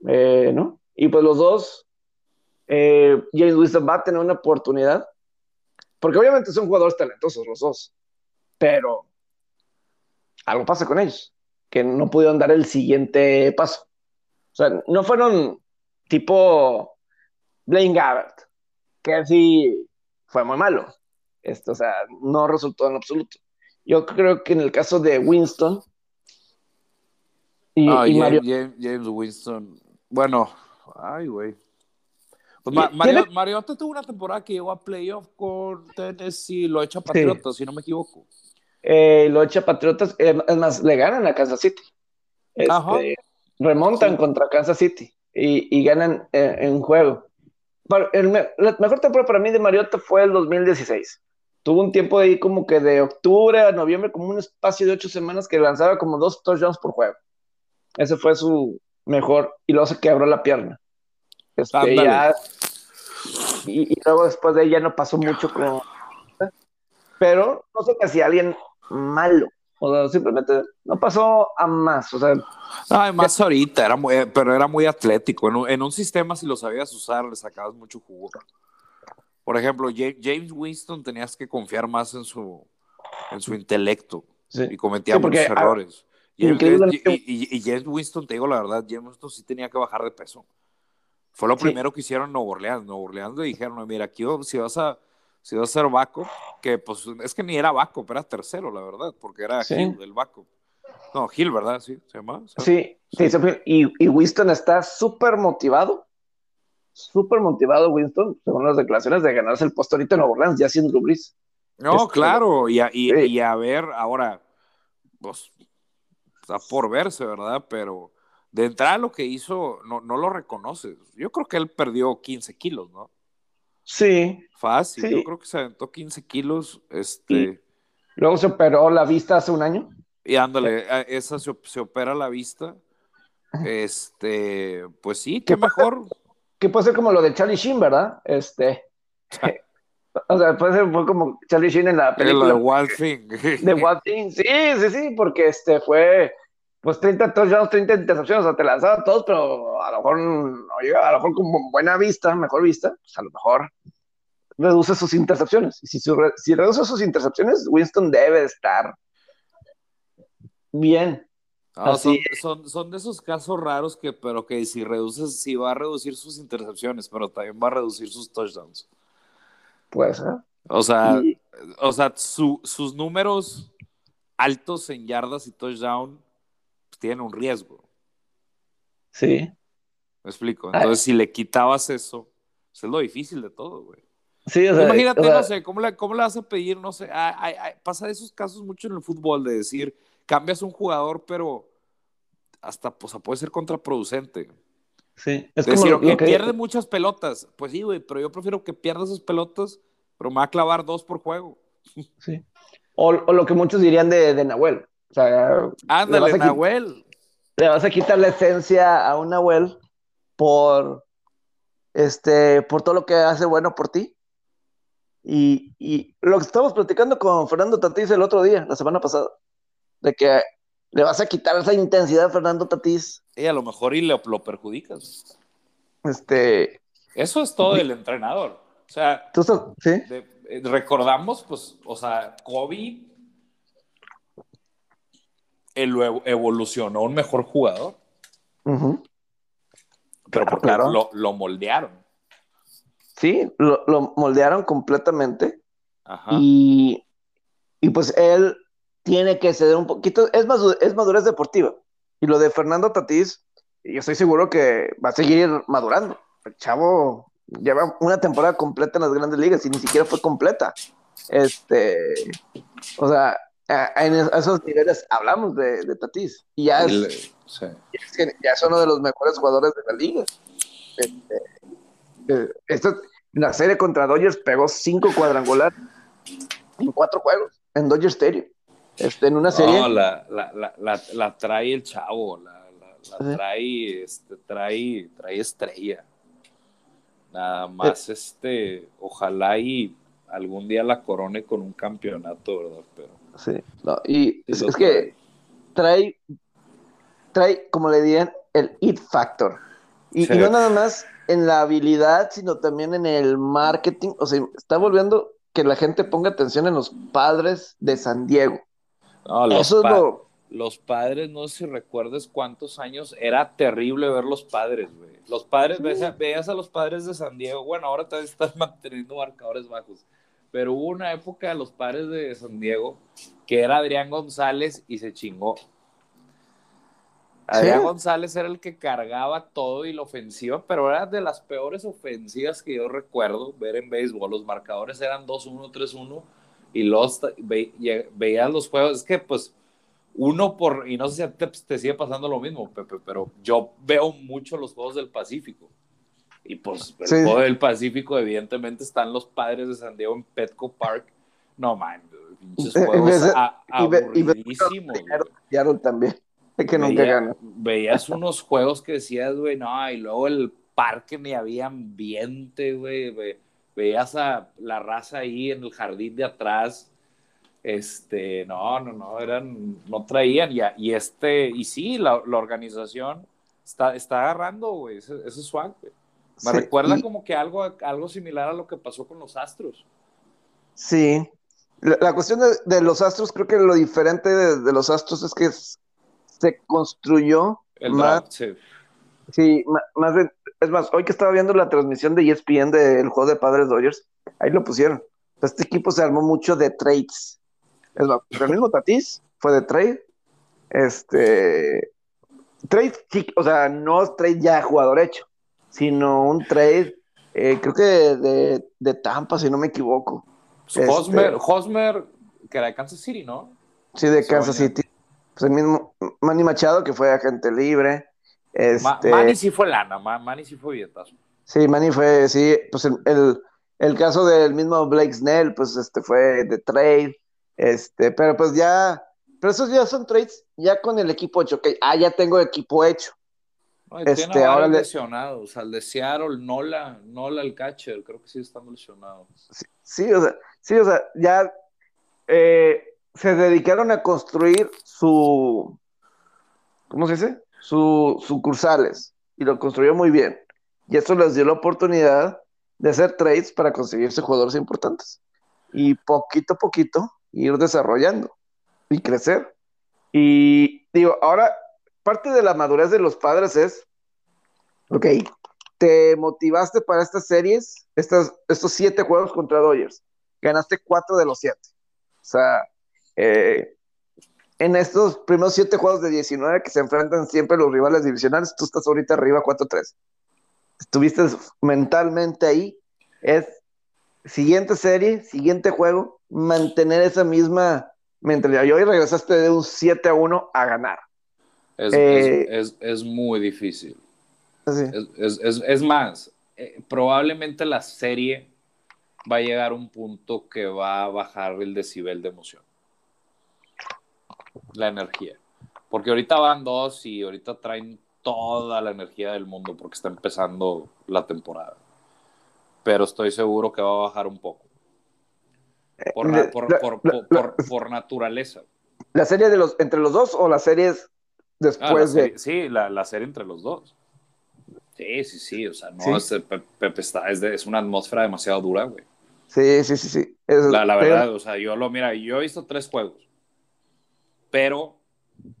Eh, ¿No? Y pues los dos, eh, James Winston va a tener una oportunidad. Porque obviamente son jugadores talentosos los dos. Pero algo pasa con ellos. Que no pudieron dar el siguiente paso. O sea, no fueron tipo Blaine Gabbert, que así fue muy malo. Esto, o sea, no resultó en absoluto. Yo creo que en el caso de Winston y, ah, Mario... James, Winston, bueno, ay, güey. Pues Mario, Mariota tuvo una temporada que llegó a playoff con Tennessee, lo echa Patriotas, si no me equivoco. Eh, lo echa Patriotas, eh, es más, le ganan a Kansas City. Este, remontan contra Kansas City y, ganan eh, en juego la mejor temporada para mí de Mariota fue el 2016. Tuvo un tiempo ahí como que de octubre a noviembre, como un espacio de ocho semanas que lanzaba como dos touchdowns por juego. Ese fue su mejor. Y luego se quebró la pierna. Este, y, luego después de ahí ya no pasó mucho. Pero no sé que si alguien malo. O sea, simplemente no pasó a más. O sea, Además, ahorita, era muy, pero era muy atlético. En un, sistema, si lo sabías usar, le sacabas mucho jugo. Por ejemplo, James Winston tenías que confiar más en su, en su intelecto y cometía muchos ah, errores. Y, James Winston, te digo la verdad, James Winston sí tenía que bajar de peso. Fue lo primero que hicieron en Nuevo Orleans. Nuevo Orleans le dijeron, mira, aquí si vas a si vas a ser Baco, que pues es que ni era Baco, pero era tercero, la verdad, porque era Gil, el Baco. No, Gil, ¿verdad? Sí, se llama. Sí, sí, y, y, Winston está súper motivado, súper motivado Winston, según las declaraciones, de ganarse el puesto ahorita en Nueva Orleans, ya sin Drew No, claro, y a, y, a ver, ahora, pues, está por verse, ¿verdad? Pero de entrada lo que hizo, no, no lo reconoces. Yo creo que él perdió 15 kilos, ¿no? Sí. Fácil, Sí. yo creo que se aventó 15 kilos, este, Luego se operó la vista hace un año. y ándale, esa se, se opera la vista, este, pues sí, qué mejor, Que puede ser como lo de Charlie Sheen, ¿verdad? Este. [laughs] O sea, puede ser fue como Charlie Sheen en la lo de película Wild Thing. de What Thing. Sí, sí, sí, porque este fue pues 30 touchdowns, 30 intercepciones, o sea, te lanzaba todos, pero a lo mejor llega, a lo mejor con buena vista, mejor vista, pues a lo mejor reduce sus intercepciones. Y si, su- si reduce sus intercepciones, Winston debe de estar bien. No, son, Así son, son de esos casos raros que, pero que si reduces, si va a reducir sus intercepciones, pero también va a reducir sus touchdowns. Puede ser. O sea, Y- o sea, su- sus números altos en yardas y touchdown pues, tienen un riesgo. sí. ¿Me explico? Ah. Entonces, si le quitabas eso, pues es lo difícil de todo, güey. Sí, o sea, Imagínate, o sea, no sé, ¿cómo le, ¿cómo le vas a pedir? No sé, pasa de esos casos mucho en el fútbol de decir, cambias un jugador, pero hasta, pues, puede ser contraproducente. sí. Es como lo que pierde muchas pelotas. Pues sí, güey, pero yo prefiero que pierda esas pelotas, pero me va a clavar dos por juego. sí. O, o lo que muchos dirían de, de Nahuel. O sea, le Ándale, qui- Nahuel. le vas a quitar la esencia a un Nahuel por este por todo lo que hace bueno por ti. Y, y lo que estamos platicando con Fernando Tatís el otro día, la semana pasada, de que le vas a quitar esa intensidad a Fernando Tatís. Y a lo mejor y le, lo perjudicas. Este, Eso es todo del entrenador. O sea, tú estás, ¿sí? de- eh, recordamos, pues, o sea, Kobe lo evolucionó un mejor jugador, pero Claro, porque claro. Lo, lo moldearon. Sí, lo, lo moldearon completamente. Ajá. Y, y pues él tiene que ceder un poquito, es, madu- es madurez deportiva. Y lo de Fernando Tatís, yo estoy seguro que va a seguir madurando. El chavo lleva una temporada completa en las grandes ligas y ni siquiera fue completa. Este, o sea, en esos niveles hablamos de, de Tatís. Y ya es, El- sí. es que ya es uno de los mejores jugadores de la liga. Este, en la serie contra Dodgers pegó cinco cuadrangulares en cuatro juegos en Dodger Stadium. Este, en una serie. No, la, la, la, la, trae el chavo, la, trae, este, trae, trae estrella. Nada más, este, ojalá y algún día la corone con un campeonato, ¿verdad? Pero Sí, no, y es, que trae, trae, como le dirían, el it factor. Y, Sí. y no nada más en la habilidad, sino también en el marketing. O sea, está volviendo que la gente ponga atención en los padres de San Diego. No, los, Eso es lo. los padres, no sé si recuerdes cuántos años era terrible ver los padres, güey. Los padres, veías, veías a los padres de San Diego, bueno, ahora todavía están manteniendo marcadores bajos, pero hubo una época de los padres de San Diego que era Adrián González y se chingó. Adrián Sí. González era el que cargaba todo y la ofensiva, pero era de las peores ofensivas que yo recuerdo ver en béisbol. Los marcadores eran 2-1, 3-1 y los ve, veías los juegos. Es que, pues, uno por, y no sé si te, te sigue pasando lo mismo, Pepe, pero yo veo mucho los juegos del Pacífico. Y pues, el Sí. juego del Pacífico, evidentemente, están los padres de San Diego en Petco Park. No, man, pinches juegos vez de- a- y ve- y ve- aburridísimos. Seattle también. [laughs] Que nunca Veía- gana. Veías unos juegos que decías, güey, no, y luego el parque ni había ambiente, güey. ve- Veías a la raza ahí en el jardín de atrás. Este, no, no, no, eran, no traían. Y, a- y este, y sí, la, la organización está, está agarrando, güey, ese, ese swag, güey. Me Sí, recuerda y- como que algo, algo similar a lo que pasó con los Astros. Sí. La, la cuestión de, de los astros, creo que lo diferente de, de los astros es que se construyó El más, draft, sí. sí, ma- más, de- es más, hoy que estaba viendo la transmisión de ESPN del juego de Padres Dodgers, ahí lo pusieron. Este equipo se armó mucho de trades. Es más, el [laughs] mismo Tatís fue de trade. Este, trade, sí, o sea, no es trade ya jugador hecho, sino un trade, eh, creo que de, de Tampa, si no me equivoco. Pues Este- Hosmer, Hosmer, que era de Kansas City, ¿no? Sí, de Kansas. City. pues el mismo Manny Machado, que fue agente libre. Este, Manny sí fue lana, Manny sí fue billetazo. Sí, Manny fue, sí, pues el, el, caso del mismo Blake Snell, pues este fue de trade, este, pero pues ya, pero esos ya son trades ya con el equipo hecho, que ah, ya tengo equipo hecho. Este, ahora lesionados, al de Seattle, Nola, Nola el catcher, creo que sí están lesionados. Sí, sí, o sea, sí, o sea, ya eh, se dedicaron a construir su, ¿cómo se dice? Sus sucursales y lo construyó muy bien. Y eso les dio la oportunidad de hacer trades para conseguirse jugadores importantes. Y poquito a poquito ir desarrollando y crecer. Y digo, ahora, parte de la madurez de los padres es, ok, te motivaste para estas series, estas, estos siete juegos contra Dodgers. Ganaste cuatro de los siete. O sea, eh, en estos primeros siete juegos de 19 que se enfrentan siempre los rivales divisionales, tú estás ahorita arriba 4-3. Estuviste mentalmente ahí. Es siguiente serie, siguiente juego, mantener esa misma mentalidad. Y hoy regresaste de un 7 a 1 a ganar. Es, eh, muy difícil. Es, más, eh, probablemente la serie va a llegar a un punto que va a bajar el decibel de emoción la energía. Porque ahorita van dos y ahorita traen toda la energía del mundo porque está empezando la temporada. Pero estoy seguro que va a bajar un poco. Por, por, naturaleza. ¿La serie de los, entre los dos o las series después ah, de.? sí, la, la, serie entre los dos. Sí, sí, sí. O sea, no, Es, Pepe está, es, es, una atmósfera demasiado dura, güey. Sí, sí, sí, sí. la, la verdad, o sea, yo lo, mira, yo he visto tres juegos pero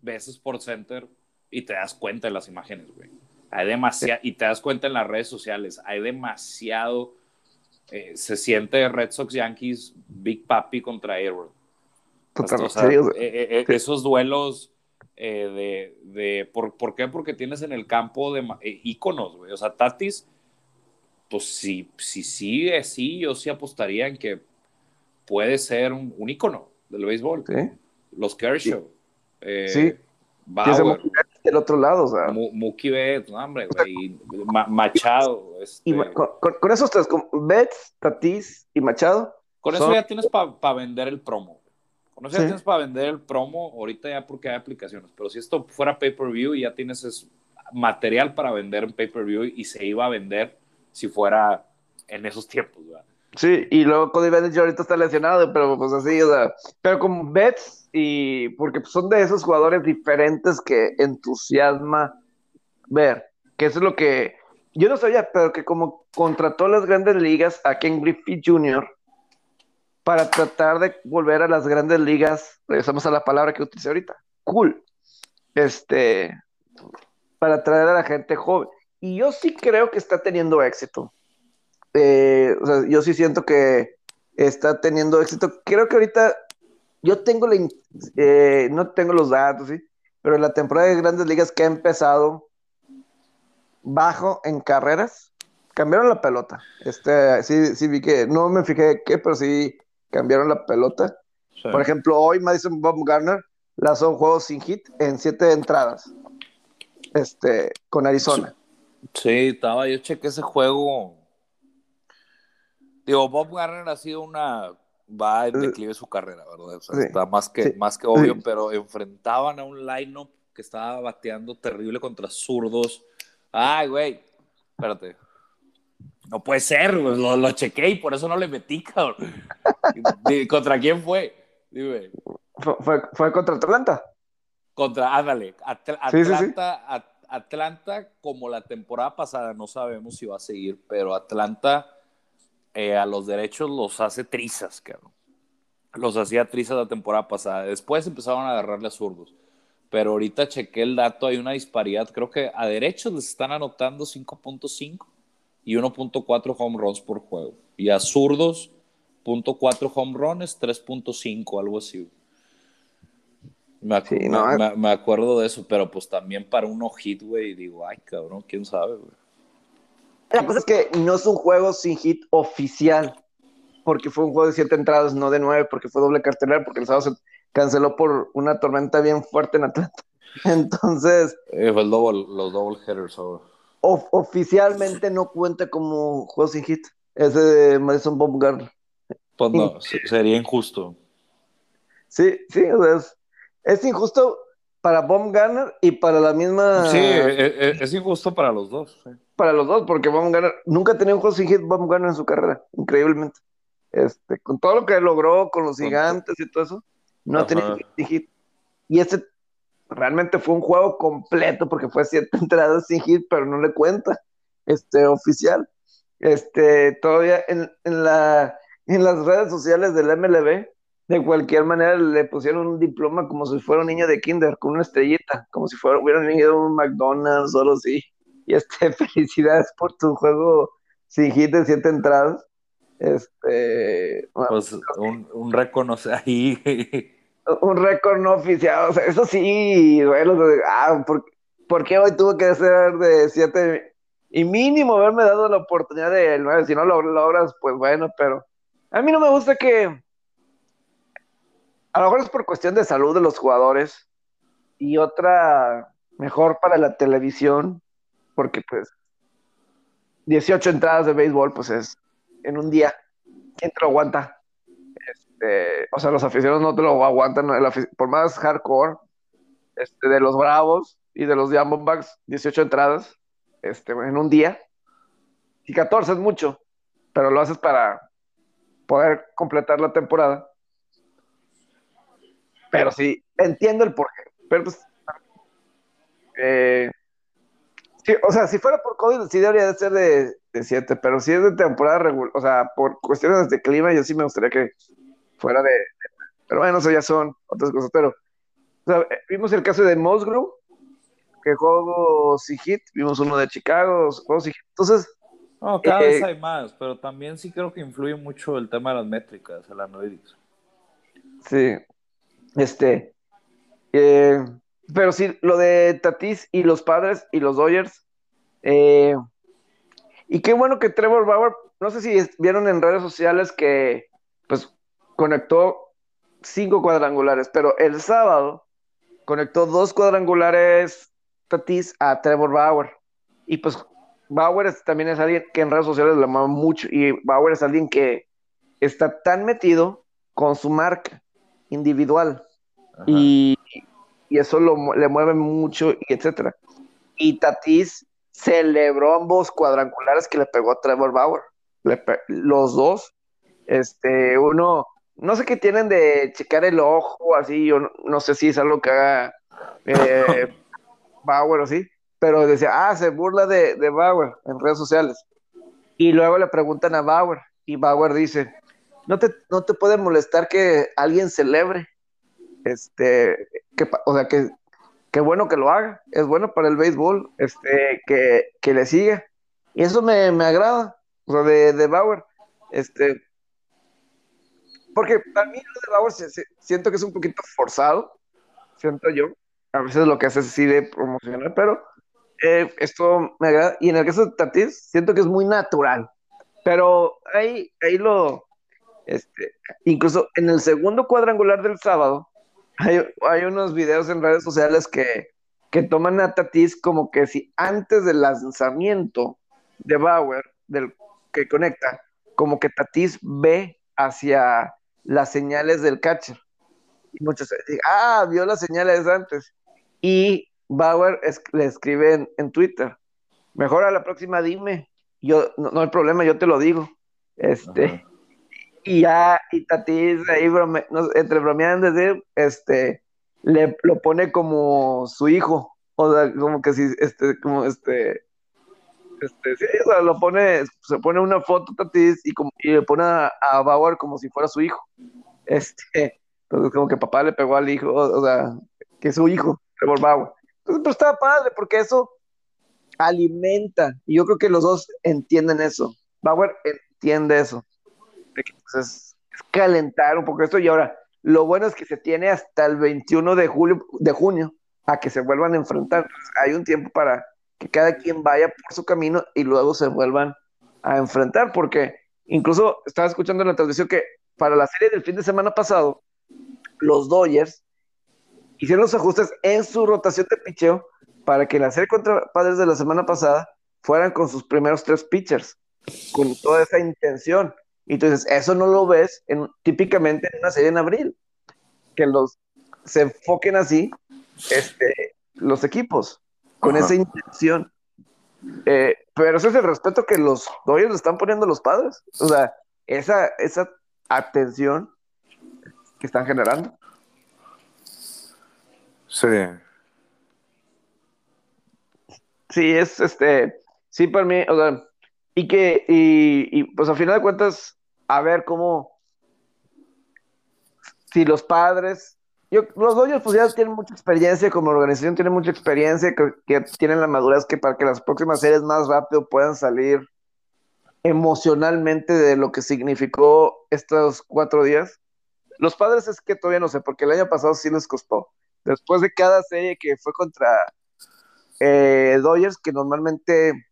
ves Sport Center y te das cuenta de las imágenes, güey. Hay demasiado, y te das cuenta en las redes sociales, hay demasiado, eh, se siente Red Sox Yankees, Big Papi contra Airworld. Eh, eh, esos duelos de, de por, por, qué? Porque tienes en el campo de íconos, güey. O sea, Tatis, pues si, si sigue así, yo sí apostaría en que puede ser un, un ícono del béisbol. ¿Sí? los Kershaw. Eh, sí. Bauer, del otro lado, o sea. Mookie Betts, no, hombre, güey. Machado. Este... Y con, esos tres, con Betts, Tatis y Machado. Con eso ya tienes para vender el promo. Con eso ya tienes para vender el promo, ahorita ya porque hay aplicaciones. Pero si esto fuera pay-per-view, ya tienes material para vender en pay-per-view y se iba a vender si fuera en esos tiempos, ¿verdad? Sí, y luego Cody Bellinger ahorita está lesionado, pero pues así, o sea, pero como Betts y porque son de esos jugadores diferentes que entusiasma ver, que eso es lo que yo no sabía, pero que como contrató las grandes ligas a Ken Griffey Jr. para tratar de volver a las grandes ligas, regresamos a la palabra que utilicé ahorita, cool, este, para traer a la gente joven. Y yo sí creo que está teniendo éxito. Eh, yo sí siento que está teniendo éxito. Creo que ahorita yo tengo la, eh, no tengo los datos, ¿sí? Pero la temporada de grandes ligas que ha empezado bajo en carreras, cambiaron la pelota. Este, sí, sí vi que, no me fijé qué, pero sí cambiaron la pelota. Por ejemplo, hoy Madison Bob Garner lanzó un juego sin hit en siete entradas. Este, con Arizona. Sí, estaba, yo chequé ese juego Digo, Bob Garner ha sido una. Va en declive su carrera, ¿verdad? O sea, está más que, más que obvio, pero enfrentaban a un line-up que estaba bateando terrible contra zurdos. Ay, güey, espérate. No puede ser, lo, lo chequé y por eso no le metí, [laughs] cabrón. ¿Contra quién fue? Dime. Fue, fue, contra Atlanta. Contra, ándale, Atlanta, Atlanta, como la temporada pasada, no sabemos si va a seguir, pero Atlanta eh, a los derechos los hace trizas, cabrón. Los hacía trizas la temporada pasada. Después empezaron a agarrarle a zurdos. Pero ahorita chequé el dato, hay una disparidad. Creo que a derechos les están anotando 5.5 y 1.4 home runs por juego. Y a zurdos, 0.4 home runs, 3.5, algo así. Me, me, acuerdo de eso, pero pues también para un hit, güey, digo, ay, cabrón, quién sabe, güey. La cosa es que no es un juego sin hit oficial, porque fue un juego de siete entradas, no de nueve, porque fue doble cartelera, porque el sábado canceló por una tormenta bien fuerte en Atlanta. [laughs] Entonces. Eh, fue el double, los double headers ahora. Oficialmente no cuenta como juego sin hit. Ese de Madison Baumgartner. Pues no, [laughs] sería injusto. Sí, sí, es, es injusto para Baumgartner y para la misma. Sí, e, e, es, injusto para los dos. Para los dos, porque Baumgartner nunca ha tenido un juego sin hit Baumgartner en su carrera, increíblemente. Este, con todo lo que logró con los gigantes y todo eso, no ha tenido hit. Y este realmente fue un juego completo porque fue siete [laughs] entradas sin hit, pero no le cuenta este oficial. Este, todavía en, en, la, en las redes sociales del MLB, de cualquier manera le pusieron un diploma como si fuera un niño de kinder, con una estrellita, como si fuera, hubieran ido a un McDonald's o algo así. Y este, [laughs] felicidades por tu juego sin hit de siete entradas. Este, pues un, un reconocer ahí. [laughs] un récord no oficial, o sea, eso sí, bueno, ah, ¿por, ¿por, qué hoy tuvo que ser de siete? Y mínimo haberme dado la oportunidad de nueve, si no lo logras, pues bueno, pero a mí no me gusta que, a lo mejor es por cuestión de salud de los jugadores y otra mejor para la televisión, porque pues 18 entradas de béisbol, pues es en un día. ¿Quién te lo aguanta? Este, o sea, los aficionados no te lo aguantan, por más hardcore este, de los Bravos y de los Diamondbacks, 18 entradas este, en un día. Y 14 es mucho, pero lo haces para poder completar la temporada. Pero sí, entiendo el porqué. Pero pues, eh, o sea, si fuera por COVID, sí debería de ser de, 7, pero si es de temporada regular, o sea, por cuestiones de clima, yo sí me gustaría que fuera de. pero bueno, eso ya son otras cosas. Pero, o sea, vimos el caso de Mosgrove, que jugó hit, vimos uno de Chicago, juegos hit. Entonces. No, cada vez eh, hay más, pero también sí creo que influye mucho el tema de las métricas, el analytics. Sí. Este. Eh, pero sí, lo de Tatis y los padres y los Dodgers. Eh, y qué bueno que Trevor Bauer, no sé si vieron en redes sociales que pues conectó cinco cuadrangulares, pero el sábado conectó dos cuadrangulares Tatis a Trevor Bauer. Y pues Bauer también es alguien que en redes sociales le ama mucho y Bauer es alguien que está tan metido con su marca individual. Y y eso lo, le mueve mucho, y etcétera. Y Tatis celebró ambos cuadrangulares que le pegó a Trevor Bauer. los dos, este, uno, no sé qué tienen de checar el ojo, así, yo no, sé si es algo que haga eh, [laughs] Bauer o así, pero decía, ah, se burla de, de Bauer en redes sociales. Y luego le preguntan a Bauer, y Bauer dice, no te, no te puede molestar que alguien celebre. Este, que, o sea, que, que bueno que lo haga, es bueno para el béisbol, este, que, que le siga. Y eso me, me agrada, o sea, de, de, Bauer. Este, porque para mí lo de Bauer siento que es un poquito forzado, siento yo. A veces lo que hace es así de promocionar, pero eh, esto me agrada. Y en el caso de Tatis, siento que es muy natural. Pero ahí, ahí lo, este, incluso en el segundo cuadrangular del sábado, hay, unos videos en redes sociales que, toman a Tatis como que si antes del lanzamiento de Bauer, del que conecta, como que Tatis ve hacia las señales del catcher. Y muchos dicen, ah, vio las señales antes. Y Bauer le escribe en, Twitter, mejor a la próxima dime, yo no, hay problema, yo te lo digo. Este, y ya, y Tatis ahí entre bromeando, este, le lo pone como su hijo, o sea, como que si, este, como este, este, sí, o sea, lo pone, se pone una foto Tatis y, como, y le pone a, Bauer como si fuera su hijo, este, entonces como que papá le pegó al hijo, o, sea, que es su hijo, Trevor Bauer. Entonces, pero está padre, porque eso alimenta, y yo creo que los dos entienden eso, Bauer entiende eso que pues, es, calentar un poco esto. Y ahora, lo bueno es que se tiene hasta el 21 de, julio, de junio a que se vuelvan a enfrentar. hay un tiempo para que cada quien vaya por su camino y luego se vuelvan a enfrentar, porque incluso estaba escuchando en la transmisión que para la serie del fin de semana pasado, los Dodgers hicieron los ajustes en su rotación de picheo para que la serie contra Padres de la semana pasada fueran con sus primeros tres pitchers, con toda esa intención. Y entonces, eso no lo ves en, típicamente en una serie en abril, que los se enfoquen así este, los equipos, con esa intención. Eh, pero ese es el respeto que los Dodgers le están poniendo a los padres. O sea, esa, esa atención que están generando. Sí. Sí, es este, sí, para mí, o sea, y que, y, pues a final de cuentas, a ver cómo, si los padres, yo, los Dodgers pues ya tienen mucha experiencia como organización, tienen mucha experiencia, que, que tienen la madurez que para que las próximas series más rápido puedan salir emocionalmente de lo que significó estos cuatro días. Los padres es que todavía no sé, porque el año pasado sí les costó. Después de cada serie que fue contra eh, Dodgers, que normalmente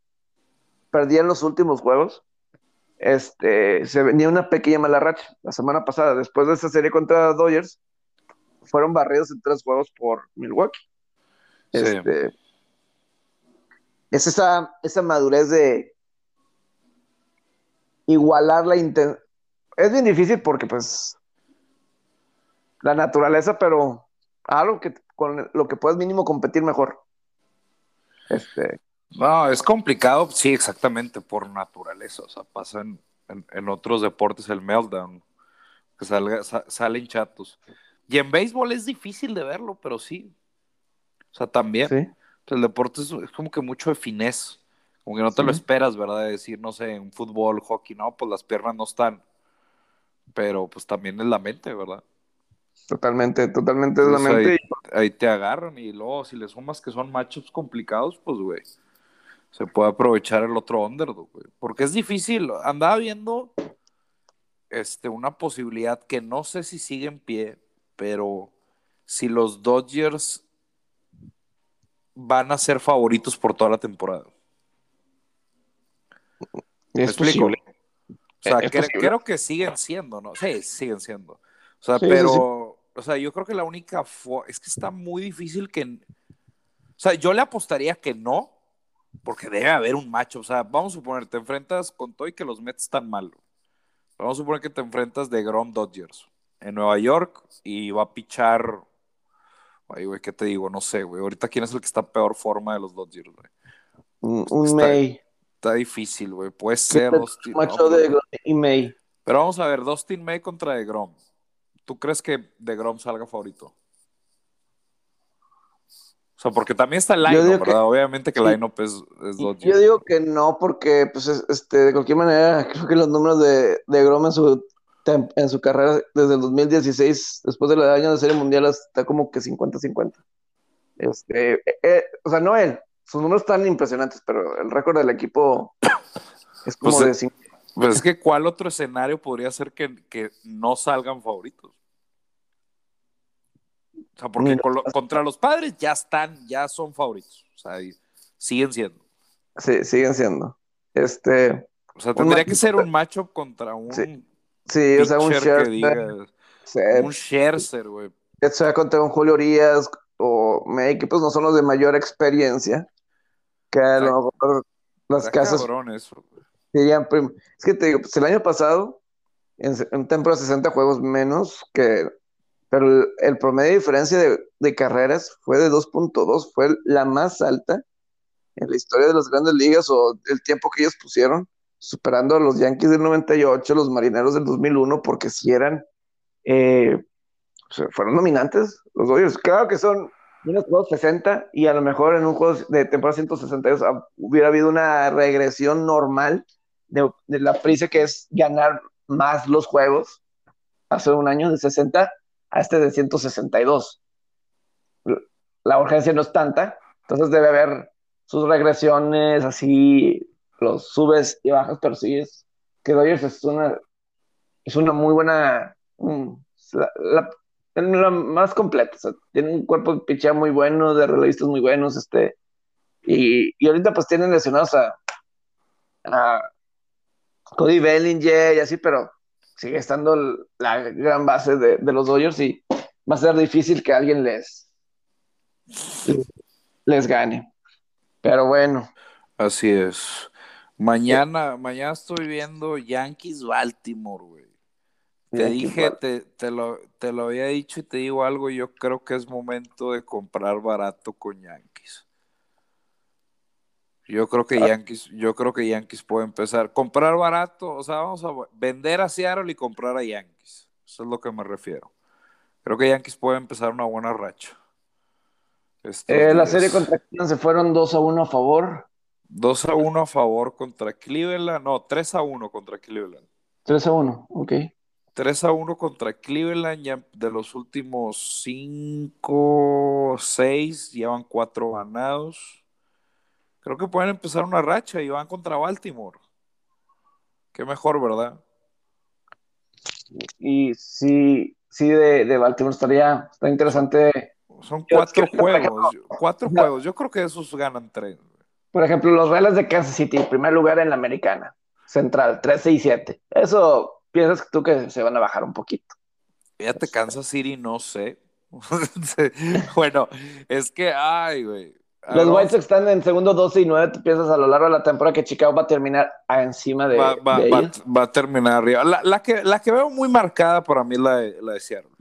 perdían los últimos juegos, este, se venía una pequeña mala racha la semana pasada. Después de esa serie contra Dodgers, fueron barridos en tres juegos por Milwaukee. Este, es esa, esa madurez de igualar la intención. Es bien difícil porque, pues, la naturaleza, pero algo que con lo que puedes mínimo competir mejor. Este. No, es complicado, sí, exactamente, por naturaleza. O sea, pasa en, otros deportes el meltdown, que salga, salen chatos. Y en béisbol es difícil de verlo, pero sí. O sea, también. El deporte es, como que mucho de finés. Como que no te lo esperas, ¿verdad? De decir, no sé, en fútbol, hockey, no, pues las piernas no están. Pero pues también es la mente, ¿verdad? Totalmente, totalmente es la mente. Ahí, te agarran y luego si le sumas que son matchups complicados, pues, güey, se puede aprovechar el otro underdog, güey. Porque es difícil. Andaba viendo este, una posibilidad que no sé si sigue en pie, pero si los Dodgers van a ser favoritos por toda la temporada. Es posible. O sea, creo que siguen siendo, ¿no? Sí, siguen siendo. O sea, pero, o sea, yo creo que la única es que está muy difícil que, o sea, yo le apostaría que no, porque debe haber un macho. O sea, vamos a suponer, te enfrentas con todo y que los Mets están mal. Vamos a suponer que te enfrentas de Grom Dodgers en Nueva York y va a pichar. Ay, güey, ¿qué te digo? No sé, güey. Ahorita, ¿quién es el que está peor forma de los Dodgers, güey? Un, May. Está difícil, güey. Puede ser Dustin. Macho de y May. Pero vamos a ver, Dustin May contra de Grom. ¿Tú crees que de Grom salga favorito? O sea, porque también está el line ¿verdad? Obviamente que el line es, es Yo digo que no, porque, pues, este, de cualquier manera, creo que los números de, de Grom en su, en su carrera desde el 2016, después del año de Serie Mundial, está como que 50-50. Este, eh, eh, o sea, no él, sus números están impresionantes, pero el récord del equipo [coughs] es como pues, de Pues es que, ¿cuál otro escenario podría ser que, que no salgan favoritos? O sea, porque contra los padres ya están, ya son favoritos. O sea, siguen siendo. Sí, siguen siendo. Este. O sea, tendría que ser un matchup contra un. Sí, o sea, un Scherzer. un Scherzer, güey. sea contra un Julio Urias o me equipos no son los de mayor experiencia. Que a lo mejor las casas. Eso, es que te digo, pues el año pasado, en, en temporada 60 juegos menos que pero el, promedio de diferencia de, carreras fue de 2.2, fue la más alta en la historia de las grandes ligas o el tiempo que ellos pusieron, superando a los Yankees del 98, los Marineros del 2001, porque si eran, eh, fueron dominantes los Dodgers. Claro que son unos juegos 60 y a lo mejor en un juego de temporada 162 hubiera habido una regresión normal de, de la prisa que es ganar más los juegos hace un año de 60 a este de 162. La urgencia no es tanta, entonces debe haber sus regresiones, así, los subes y bajas, pero sí es que Dodgers es una, es una muy buena, la, más completa, tiene un cuerpo de pichea muy bueno, de relevistas muy buenos, este, y, y ahorita pues tienen lesionados a, a Cody Bellinger y así, pero sigue estando la gran base de, los Dodgers y va a ser difícil que alguien les, les gane. Pero bueno. Así es. Mañana, mañana estoy viendo Yankees Baltimore, güey. Te dije, te, te, lo, te lo había dicho y te digo algo, yo creo que es momento de comprar barato con Yankees. Yo creo que ah. Yankees, yo creo que Yankees puede empezar. Comprar barato, o sea, vamos a vender a Seattle y comprar a Yankees. Eso es lo que me refiero. Creo que Yankees puede empezar una buena racha. Eh, la serie contra Cleveland se fueron 2 a 1 a favor. 2 a 1 a favor contra Cleveland. No, 3 a 1 contra Cleveland. 3 a 1, ok. 3 a 1 contra Cleveland. Ya de los últimos 5, 6, llevan 4 ganados. Creo que pueden empezar una racha y van contra Baltimore. Qué mejor, ¿verdad? Y sí, sí, de, de Baltimore estaría, está interesante son cuatro juegos. cuatro juegos. Yo creo que esos ganan tres. Por ejemplo, los Reales de Kansas City, primer lugar en la americana. Central, 3, 6, 7. Eso piensas tú que se van a bajar un poquito. Fíjate, Kansas City, no sé. [laughs] bueno, es que, ay, güey. Los White Sox están en segundo 12 y 9. Tú piensas a lo largo de la temporada que Chicago va a terminar encima de. Va, va, a terminar arriba. La, que, la que veo muy marcada para mí es la de, la de Seattle.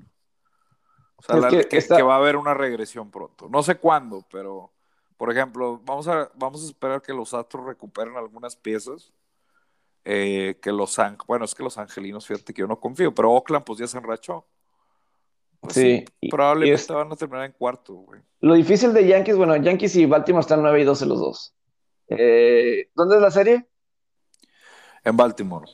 O sea, que, va a haber una regresión pronto. No sé cuándo, pero, por ejemplo, vamos a, vamos a esperar que los Astros recuperen algunas piezas. Eh, que los bueno, es que los angelinos, fíjate que yo no confío, pero Oakland pues ya se enrachó. Pues sí, probablemente van a terminar en cuarto, güey. Lo difícil de Yankees, bueno, Yankees y Baltimore están 9 y 12 los dos. Eh, ¿Dónde es la serie? En Baltimore.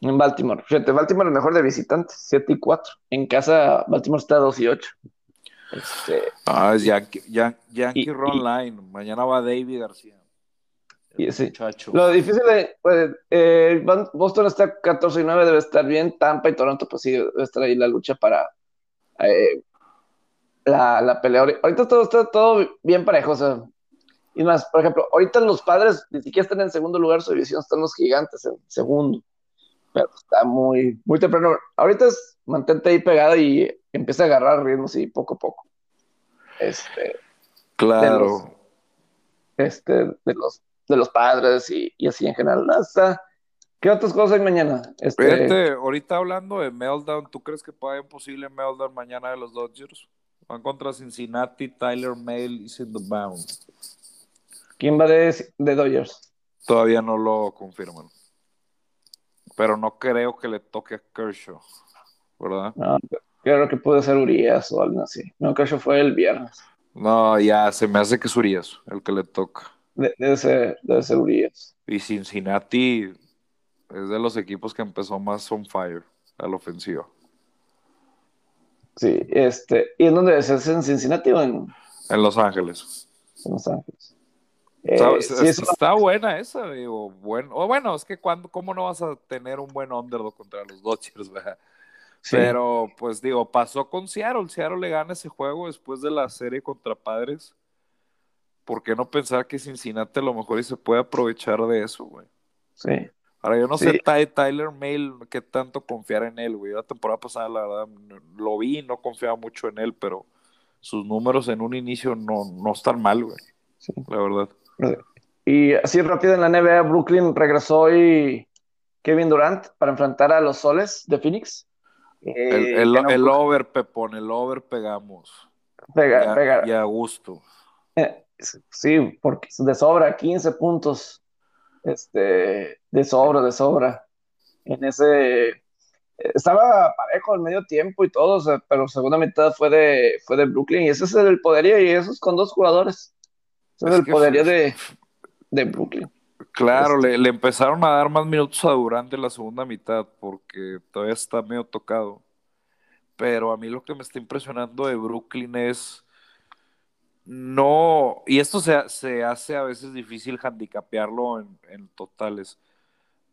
En Baltimore. Fíjate, Baltimore es mejor de visitantes, 7 y 4. En casa, Baltimore está 2 y 8. Este, ah, es Yankee, Yankee Ron Line. Mañana va David García. Y sí. Muchacho. Lo difícil de. Pues, eh, Boston está 14 y 9, debe estar bien. Tampa y Toronto, pues sí, debe estar ahí la lucha para eh, la, la, pelea. Ahorita todo está todo bien parejo. O sea, y más, por ejemplo, ahorita los padres ni siquiera están en segundo lugar su división, están los gigantes en segundo pero está muy, muy temprano. Ahorita es mantente ahí pegado y empieza a agarrar ritmos y poco a poco. Este, claro. este, de los, de los padres y, así en general. Hasta, ¿Qué otras cosas hay mañana? Este... ahorita hablando de Meltdown, ¿tú crees que puede haber posible Meltdown mañana de los Dodgers? Van contra Cincinnati, Tyler Mail y Bound. ¿Quién va de, de Dodgers? Todavía no lo confirman pero no creo que le toque a Kershaw, ¿verdad? No, creo que puede ser Urias o algo así. No, Kershaw fue el viernes. No, ya se me hace que es Urias el que le toca. debe, ser, debe ser Urias. Y Cincinnati es de los equipos que empezó más on fire a la ofensiva. Sí, este, ¿y en dónde es? ¿Es en Cincinnati o en...? En Los Ángeles. En Los Ángeles. Eh, está, buena esa, digo, bueno, o bueno, es que cuando, ¿cómo no vas a tener un buen underdog contra los Dodgers, [laughs] Pero, pues digo, pasó con Seattle, Seattle le gana ese juego después de la serie contra Padres. ¿Por qué no pensar que Cincinnati a lo mejor y se puede aprovechar de eso, güey? Sí. Ahora, yo no sé Tyler Mail qué tanto confiar en él, güey. La temporada pasada, la verdad, lo vi y no confiaba mucho en él, pero sus números en un inicio no, no están mal, güey. La verdad. Y así rápido en la NBA, Brooklyn regresó hoy Kevin Durant para enfrentar a los soles de Phoenix. El, el, over, Pepón, el over pegamos. Pega, pega. Y a gusto. Eh, sí, porque de sobra, 15 puntos. Este, de sobra, de sobra. En ese. Estaba parejo al medio tiempo y todo, pero segunda mitad fue de, fue de Brooklyn. Y ese es el poderío, y eso es con dos jugadores es, el poderío de, de, Brooklyn. Claro, este. le, empezaron a dar más minutos a Durant en la segunda mitad porque todavía está medio tocado. Pero a mí lo que me está impresionando de Brooklyn es no, y esto se, se hace a veces difícil handicapearlo en, en, totales.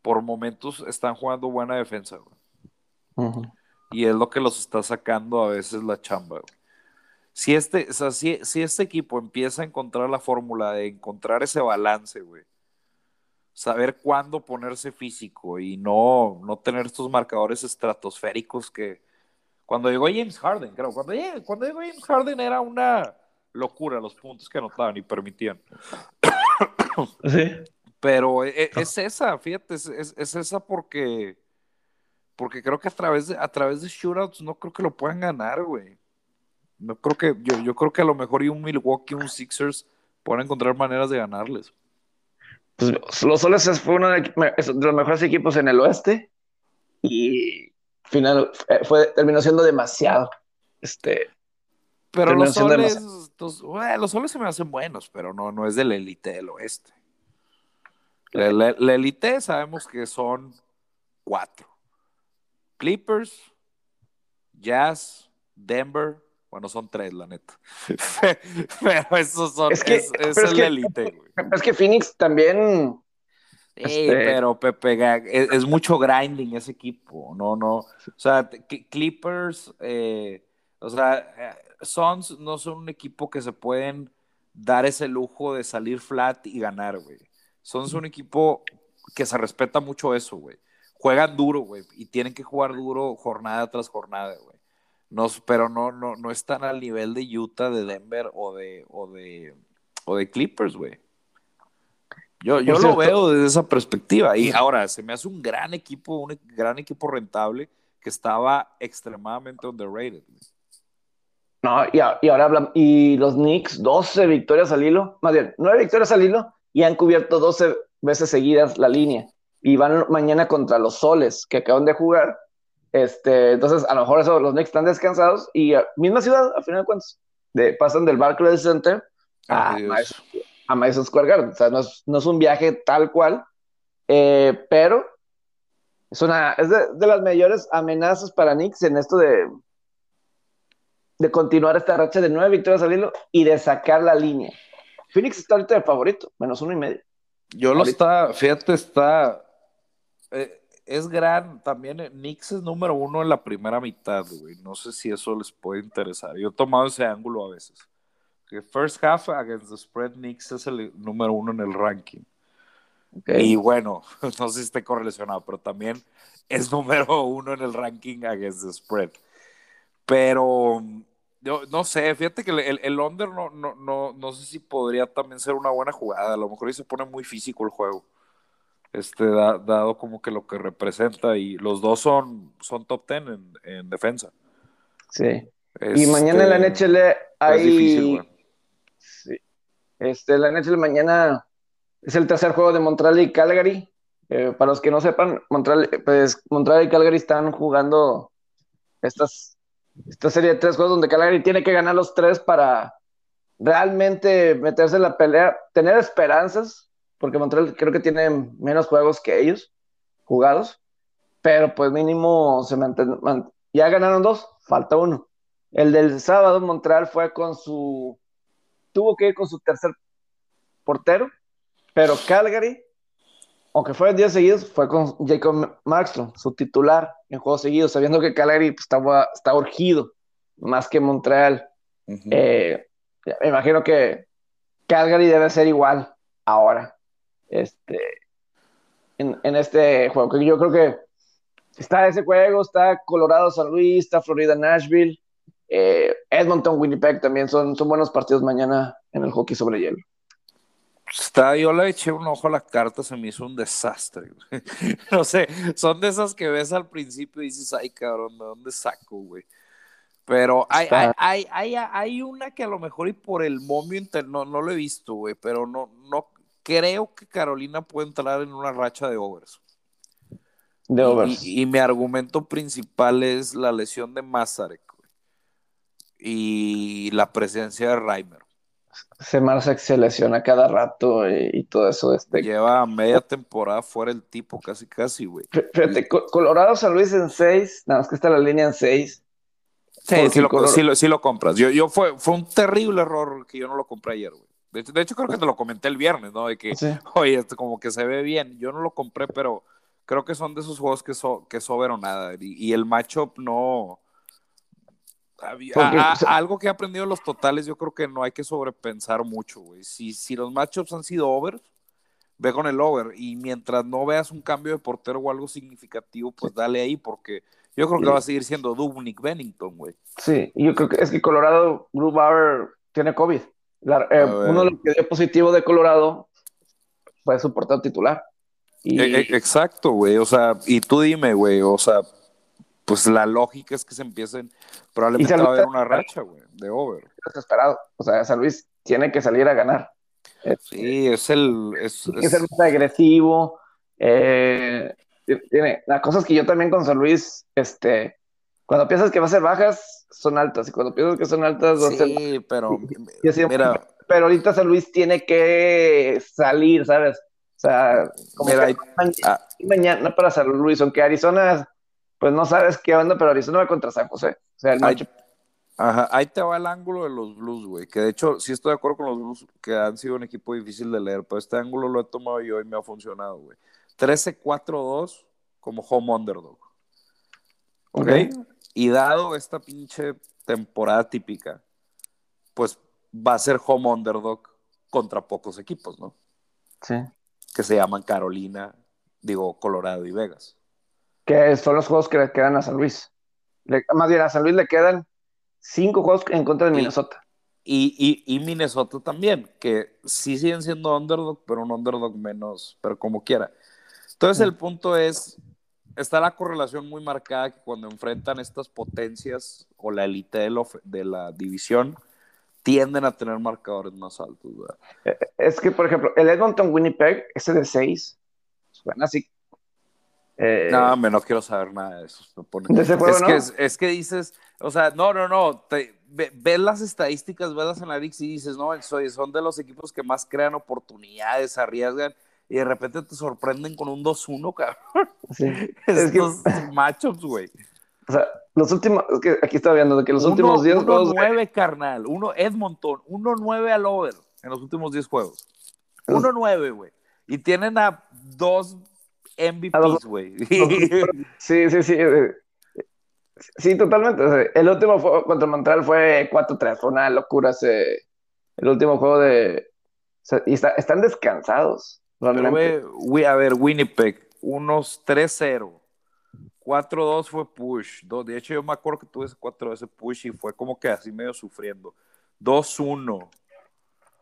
Por momentos están jugando buena defensa, Y es lo que los está sacando a veces la chamba, si este, o sea, si, este equipo empieza a encontrar la fórmula de encontrar ese balance, güey, saber cuándo ponerse físico y no, no tener estos marcadores estratosféricos que Cuando llegó James Harden, creo. Cuando, cuando llegó James Harden era una locura los puntos que anotaban y permitían. [coughs] Sí. Pero e, e, es, esa, fíjate, es, es, esa porque, porque creo que a través, de, a través de shootouts no creo que lo puedan ganar, güey. No creo que, yo, yo creo que a lo mejor y un Milwaukee, un Sixers pueden encontrar maneras de ganarles. Pues, los Soles fue uno de los mejores equipos en el oeste y final eh, fue, terminó siendo demasiado. Este, pero los soles, los, soles se me hacen buenos, pero no, no es de la élite del oeste. La, élite sabemos que son cuatro. Clippers, Jazz, Denver, bueno, son tres, la neta. [laughs] pero esos son, es, que, es, es la élite, Es que Phoenix también Sí, este, pero Pepe, es, mucho grinding ese equipo, no, no. O sea, Clippers, eh, o sea, eh, Suns no son un equipo que se pueden dar ese lujo de salir flat y ganar, güey. Suns un equipo que se respeta mucho eso, güey. Juegan duro, güey, y tienen que jugar duro jornada tras jornada, güey. No, pero no, no, no están al nivel de Utah, de Denver o de, o de, o de Clippers, güey. Yo, yo lo veo desde esa perspectiva. Y ahora, se me hace un gran equipo, un gran equipo rentable que estaba extremadamente underrated. No, y, y ahora hablan, y los Knicks, 12 victorias al hilo, más bien, 9 victorias al hilo, y han cubierto 12 veces seguidas la línea. Y van mañana contra los Soles, que acaban de jugar. Este, entonces, a lo mejor eso, los Knicks están descansados y misma ciudad, a final de cuentas, de, pasan del Barclays Center a, a Madison Square Garden. O sea, no es, no es un viaje tal cual, eh, pero es, una, es de, las mayores amenazas para Knicks en esto de, de continuar esta racha de nueve victorias al hilo y de sacar la línea. Phoenix está ahorita de favorito, menos uno y medio. Yo lo está, fíjate, está. Eh, es gran, también Knicks es número uno en la primera mitad, güey. No sé si eso les puede interesar. Yo he tomado ese ángulo a veces first half against the spread, Knicks es el número uno en el ranking. Y bueno, [laughs] no sé si esté correlacionado, pero también es [laughs] número uno en el ranking against the spread. Pero yo no sé, fíjate que el, el under no, no, no, no sé si podría también ser una buena jugada. A lo mejor ahí se pone muy físico el juego. Este, dado como que lo que representa y los dos son, son top ten en, en defensa. Sí. y mañana en la este, NHL hay, difícil, este, la NHL mañana es el tercer juego de Montreal y Calgary. Eh, para los que no sepan, Montreal, pues, Montreal y Calgary están jugando estas, esta serie de tres juegos donde Calgary tiene que ganar los tres para realmente meterse en la pelea, tener esperanzas, porque Montreal creo que tiene menos juegos que ellos jugados, pero pues mínimo se mantiene, ya ganaron dos, falta uno. El del sábado Montreal fue con su tuvo que ir con su tercer portero, pero Calgary, aunque fue días seguidos, fue con Jacob Markstrom, su titular en juegos seguidos, sabiendo que Calgary pues, estaba, está urgido más que Montreal. Eh, me imagino que Calgary debe ser igual ahora. Este, en, en este juego. Yo creo que está ese juego, está Colorado, San Luis, está Florida, Nashville. Eh, Edmonton, Winnipeg también son, son buenos partidos mañana en el hockey sobre hielo. Está, yo le eché un ojo a la carta, se me hizo un desastre. [laughs] no sé, son de esas que ves al principio y dices, ay cabrón, ¿de dónde saco, güey? Pero hay, hay, hay, hay, una que a lo mejor y por el momio no, no lo he visto, güey, pero no, no creo que Carolina pueda entrar en una racha de overs. De overs. Y, y mi argumento principal es la lesión de Mazarek y la presencia de Reimer. Semarse se lesiona cada rato y, todo eso. Este... Lleva media temporada fuera el tipo, casi, casi, güey. Fíjate, Colorado San Luis en 6, nada más que está la línea en 6. Sí, sí lo, sí, lo, compras. Yo, yo fue, fue un terrible error que yo no lo compré ayer, güey. De, hecho, creo que te lo comenté el viernes, ¿no? De que, oye, este, como que se ve bien. Yo no lo compré, pero creo que son de esos juegos que, so, que o nada. Y, y el matchup no algo que he aprendido en los totales, yo creo que no hay que sobrepensar mucho, güey. Si, si los matchups han sido over, ve con el over. Y mientras no veas un cambio de portero o algo significativo, pues dale ahí, porque yo creo que va a seguir siendo Dubnik Bennington, güey. Sí, yo creo que es que Colorado, Grubauer tiene COVID. Eh, uno de los que dio positivo de Colorado fue su portero titular. Y... E, e, exacto, güey. O sea, y tú dime, güey, o sea, pues la lógica es que se empiecen, probablemente va a haber una racha, güey, de over. Desesperado. O sea, San Luis tiene que salir a ganar. Sí, es el. Es, tiene que ser más agresivo. Eh, tiene las cosas que yo también con San Luis, este, cuando piensas que va a ser bajas, son altas, y cuando piensas que son altas. Sí, pero. mira, pero ahorita San Luis tiene que salir, ¿sabes? O sea, como ah. mañana, para San Luis, aunque Arizona, pues no sabes qué onda, pero Arizona va contra San José. O sea, el match. Ajá, ahí te va el ángulo de los Blues, güey. Que de hecho, sí estoy de acuerdo con los Blues, que han sido un equipo difícil de leer, pero este ángulo lo he tomado yo y me ha funcionado, güey. 13-4-2 como home underdog. ¿Ok? Y dado esta pinche temporada típica, pues va a ser home underdog contra pocos equipos, ¿no? Sí. Que se llaman Carolina, digo, Colorado y Vegas. Que son los juegos que le quedan a San Luis. más bien, a San Luis le quedan cinco juegos en contra de Minnesota. Y, y, Minnesota también, que sí siguen siendo underdog, pero un underdog menos, pero como quiera. Entonces el punto es, está la correlación muy marcada que cuando enfrentan estas potencias o la élite de, de, la división, tienden a tener marcadores más altos. Eh, es que, por ejemplo, el Edmonton Winnipeg, ese de 6, suena así. Eh, no, me no quiero saber nada de eso. es, que, es, que dices, o sea, no, no, no, ves las estadísticas, ves las analytics y dices, no, son de los equipos que más crean oportunidades, arriesgan y de repente te sorprenden con un 2-1, cabrón. Sí. [laughs] Estos es matchups, güey. O sea, los últimos, es que aquí estaba viendo que los últimos 10 juegos. 1-9, carnal. Uno, Edmonton, 1-9 al over en los últimos 10 juegos. 1-9, güey. Y tienen a dos MVPs, güey. [laughs] Sí, sí, sí. Sí, totalmente. El último juego contra Montreal fue 4-3. Fue una locura ese. El último juego de. y están descansados a ver, Winnipeg, unos 3-0. 4-2 fue push. De hecho, yo me acuerdo que tuve ese 4 ese push y fue como que así medio sufriendo. 2-1.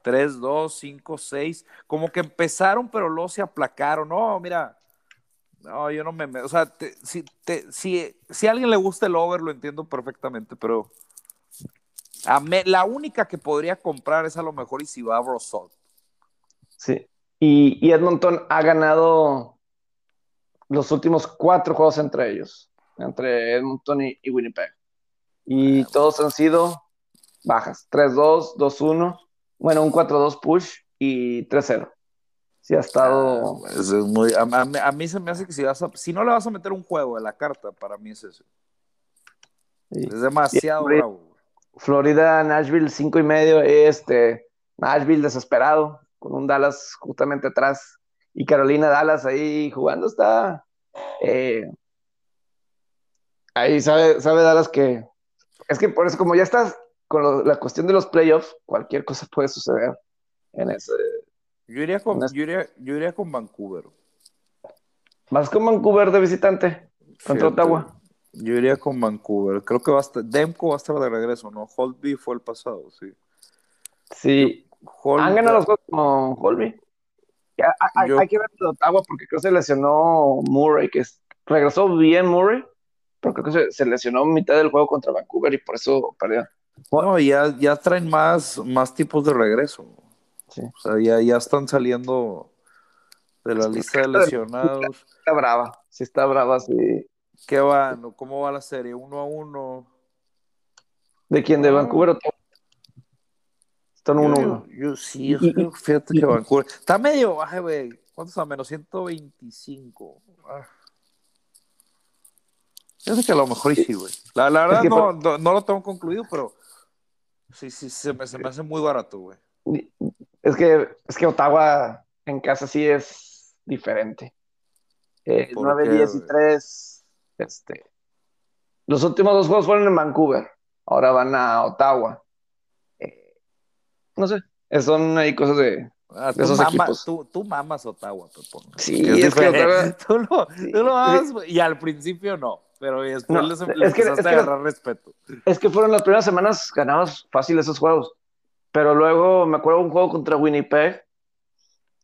3-2, 5-6. Como que empezaron, pero luego se aplacaron. No, mira. No, yo no me. O sea, si, si, si, a alguien le gusta el over, lo entiendo perfectamente, pero. la única que podría comprar es a lo mejor y si va a Brosot. Sí. Y, Edmonton ha ganado los últimos cuatro juegos entre ellos, entre Edmonton y, Winnipeg. Y todos han sido bajas, 3-2, 2-1, bueno, un 4-2 push y 3-0. Sí ha estado... Ah, es muy, a, mí se me hace que si, vas si no le vas a meter un juego de la carta, para mí es eso. Es demasiado bravo. Florida, Nashville, 5 y medio, este, Nashville desesperado, con un Dallas justamente atrás y Carolina Dallas ahí jugando está. Eh, ahí sabe, sabe Dallas que es que por eso como ya estás con la cuestión de los playoffs, cualquier cosa puede suceder en ese. Yo iría con, yo iría, con Vancouver. ¿Más con Vancouver de visitante? Contra Ottawa. Yo iría con Vancouver. Creo que va a estar, Demko va a estar de regreso, ¿no? Holtby fue el pasado, sí. Sí, han ganado los juegos con Holby. Hay, que ver de Ottawa porque creo que se lesionó Murray, que regresó bien Murray, pero creo que se, lesionó mitad del juego contra Vancouver y por eso perdió. No, ya, ya traen más, más tipos de regreso. O sea, ya, ya están saliendo de la lista de lesionados. Está brava, sí está brava, sí. ¿Qué van? ¿Cómo va la serie? ¿Uno a uno? ¿De quién? ¿De. Vancouver o están uno. Yo, sí, yo creo, fíjate que Vancouver. Está medio baja, güey. ¿Cuántos a menos 125? Ah. Yo sé que a lo mejor sí, güey. La, la, verdad no, no, lo tengo concluido, pero sí, sí, se me, se me hace muy barato, güey. Es que, es que Ottawa en casa sí es diferente. Eh, 9, 10 y 3. Este, los últimos dos juegos fueron en Vancouver. Ahora van a Ottawa no sé, son ahí cosas de Ah, tú, esos mamas, equipos. tú, tú mamas Ottawa, Pepón. Sí, Que es que. Ottawa- [laughs] tú lo, Sí. tú lo amas, y al principio no, pero después No, les, es les que- empezaste es a que- agarrar respeto. Es que fueron las primeras semanas ganados fácil esos juegos. Pero luego me acuerdo de un juego contra Winnipeg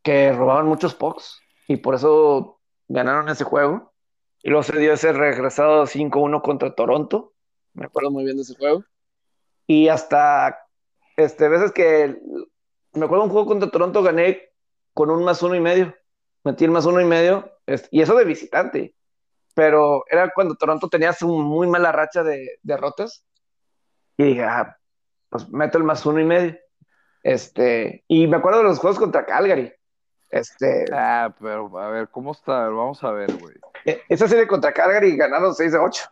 que robaban muchos pucks y por eso ganaron ese juego. Y luego se dio ese regresado 5-1 contra Toronto. Me acuerdo muy bien de ese juego. Y hasta este, veces que me acuerdo un juego contra Toronto gané con un más uno y medio. Metí el más uno y medio. es- Y eso de visitante. Pero era cuando Toronto tenía su muy mala racha de derrotas. Y dije, ah, pues meto el más uno y medio. Este, y me acuerdo de los juegos contra Calgary. Este, Ah, pero a ver, ¿cómo está? A ver, Vamos a ver, güey. e- esa serie contra Calgary ganaron 6 de 8.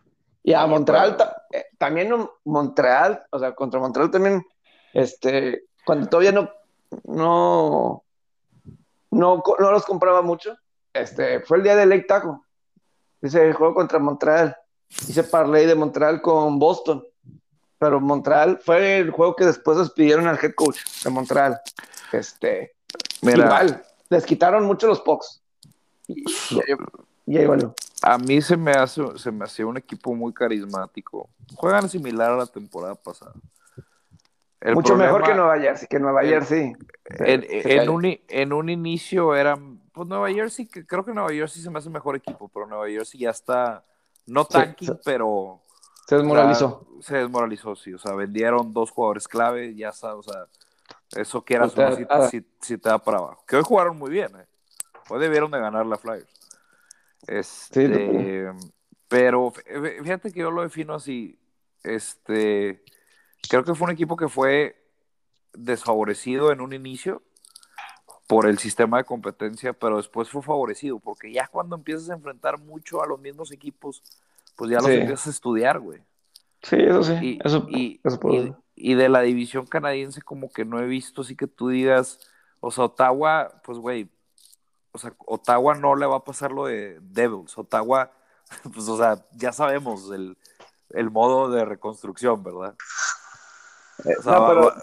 Y a Montreal ta- eh, también Montreal, o sea, contra Montreal también, este, cuando todavía no, no, no, no los compraba mucho, este, fue el día de Lake Taco. Ese juego contra Montreal. Hice parlay de Montreal con Boston. Pero Montreal fue el juego que después despidieron al head coach de Montreal. Este, Mira, igual, les quitaron mucho los pucks. Y, ahí- y ahí valió. a mí se me hace, se me hacía un equipo muy carismático. Juegan similar a la temporada pasada. El Mucho mejor que Nueva Jersey, que Nueva Jersey. En, se- se en un, en un inicio eran, pues Nueva Jersey, que creo que Nueva Jersey se me hace mejor equipo, pero Nueva Jersey ya está, no tanking, sí. pero Se desmoralizó. o sea, se desmoralizó, sí, o sea, vendieron dos jugadores clave, ya está, o sea, eso o no, si, ah. si- si te da para abajo. Que hoy jugaron muy bien, eh. Hoy debieron de ganar la Flyers. Este, Sí, pero fí- fíjate que yo lo defino así, este, creo que fue un equipo que fue desfavorecido en un inicio por el sistema de competencia, pero después fue favorecido, porque ya cuando empiezas a enfrentar mucho a los mismos equipos, pues ya los Sí. empiezas a estudiar, güey. Sí, eso sí. Y, eso, y- eso y de la división canadiense como que no he visto así que tú digas, o sea, Ottawa, pues güey, o sea, Ottawa no le va a pasar lo de Devils, Ottawa, [laughs] pues o sea, ya sabemos el, el modo de reconstrucción, ¿verdad? Eh, O sea, no, pero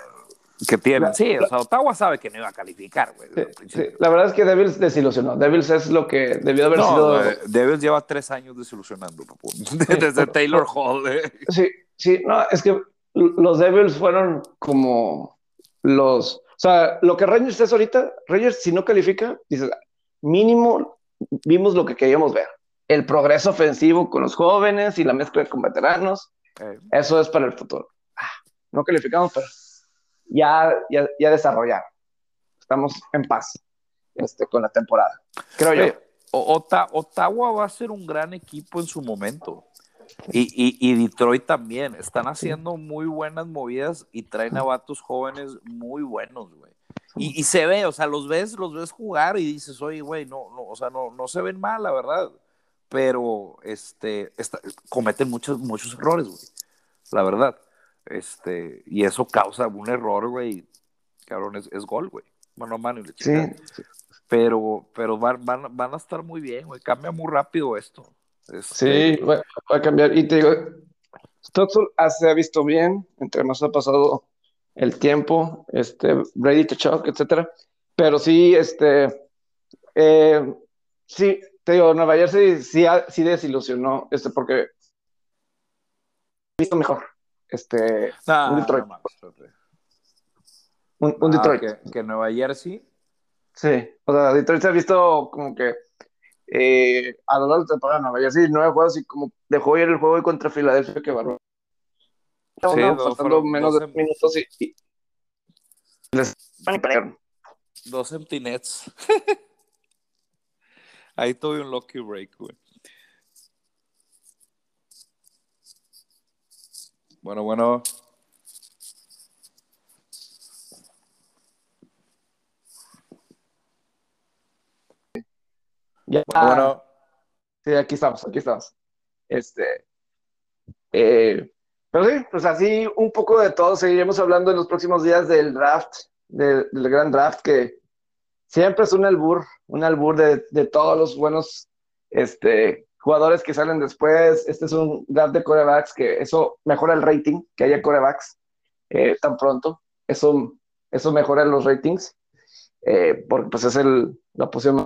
que tiene. la- sí, o sea, Ottawa sabe que no iba a calificar, güey. sí, sí, la verdad es que Devils desilusionó. Devils es lo que debió haber No, sido. eh, Devils lleva tres años desilusionando, papu. [laughs] Desde pero- Taylor Hall. eh. Sí, sí, no, es que los Devils fueron como los. O sea, lo que Rangers es ahorita, Rangers, si no califica, dices, mínimo vimos lo que queríamos ver. El progreso ofensivo con los jóvenes y la mezcla con veteranos. Eh, Eso es para el futuro. Ah, no calificamos, pero ya, ya, ya desarrollaron. Estamos en paz este, con la temporada. Creo yo. Ottawa va a ser un gran equipo en su momento. Y, y- y Detroit también. Están haciendo muy buenas movidas y traen a vatos jóvenes muy buenos, güey. Y, y se ve, o sea, los ves, los ves jugar y dices, oye, güey, no, no, o sea, no, no se ven mal, la verdad. Pero este, esta- cometen muchos, muchos errores, güey. La verdad. Este, y eso causa un error, güey. Cabrón, es, es gol, güey. Mano a mano y le Sí. Pero, pero van, van, van a estar muy bien, güey. Cambia muy rápido esto. Este, sí, va, va a cambiar. Y te digo, Stotzel se ha visto bien, entre más ha pasado el tiempo, este, Brady Tuchuk, etcétera. Pero sí, este, eh, sí, te digo, Nueva Jersey sí, sí desilusionó, este, porque visto mejor, este, nah, un Detroit. no un, un Ah, Detroit. que, que Nueva Jersey. Sí, o sea, Detroit se ha visto como que eh, a lo largo de la temporada Nueva Jersey, nueve juegos y como dejó ir el juego contra Filadelfia, que bárbaro. Sí, Uno, dos faltando fueron- menos de em- minutos y, y les. Dos empty nets. [laughs] Ahí tuve un lucky break, güey. Bueno, bueno. Ya, Bueno, sí, aquí estamos, aquí estamos. Este, eh, pero sí, pues así un poco de todo. Seguiremos hablando en los próximos días del draft, de- del gran draft, que siempre es un albur, un albur de, de todos los buenos este, jugadores que salen después. Este es un draft de corebacks que eso mejora el rating, que haya corebacks eh, tan pronto. Eso, eso mejora los ratings. eh, porque pues es el, la posición.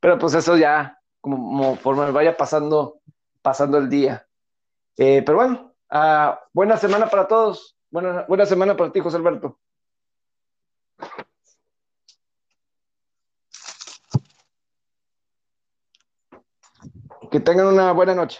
Pero pues eso ya, como, como vaya pasando, pasando el día. Eh, pero bueno, uh, buena semana para todos. Buena, buena semana para ti, José Alberto. Que tengan una buena noche.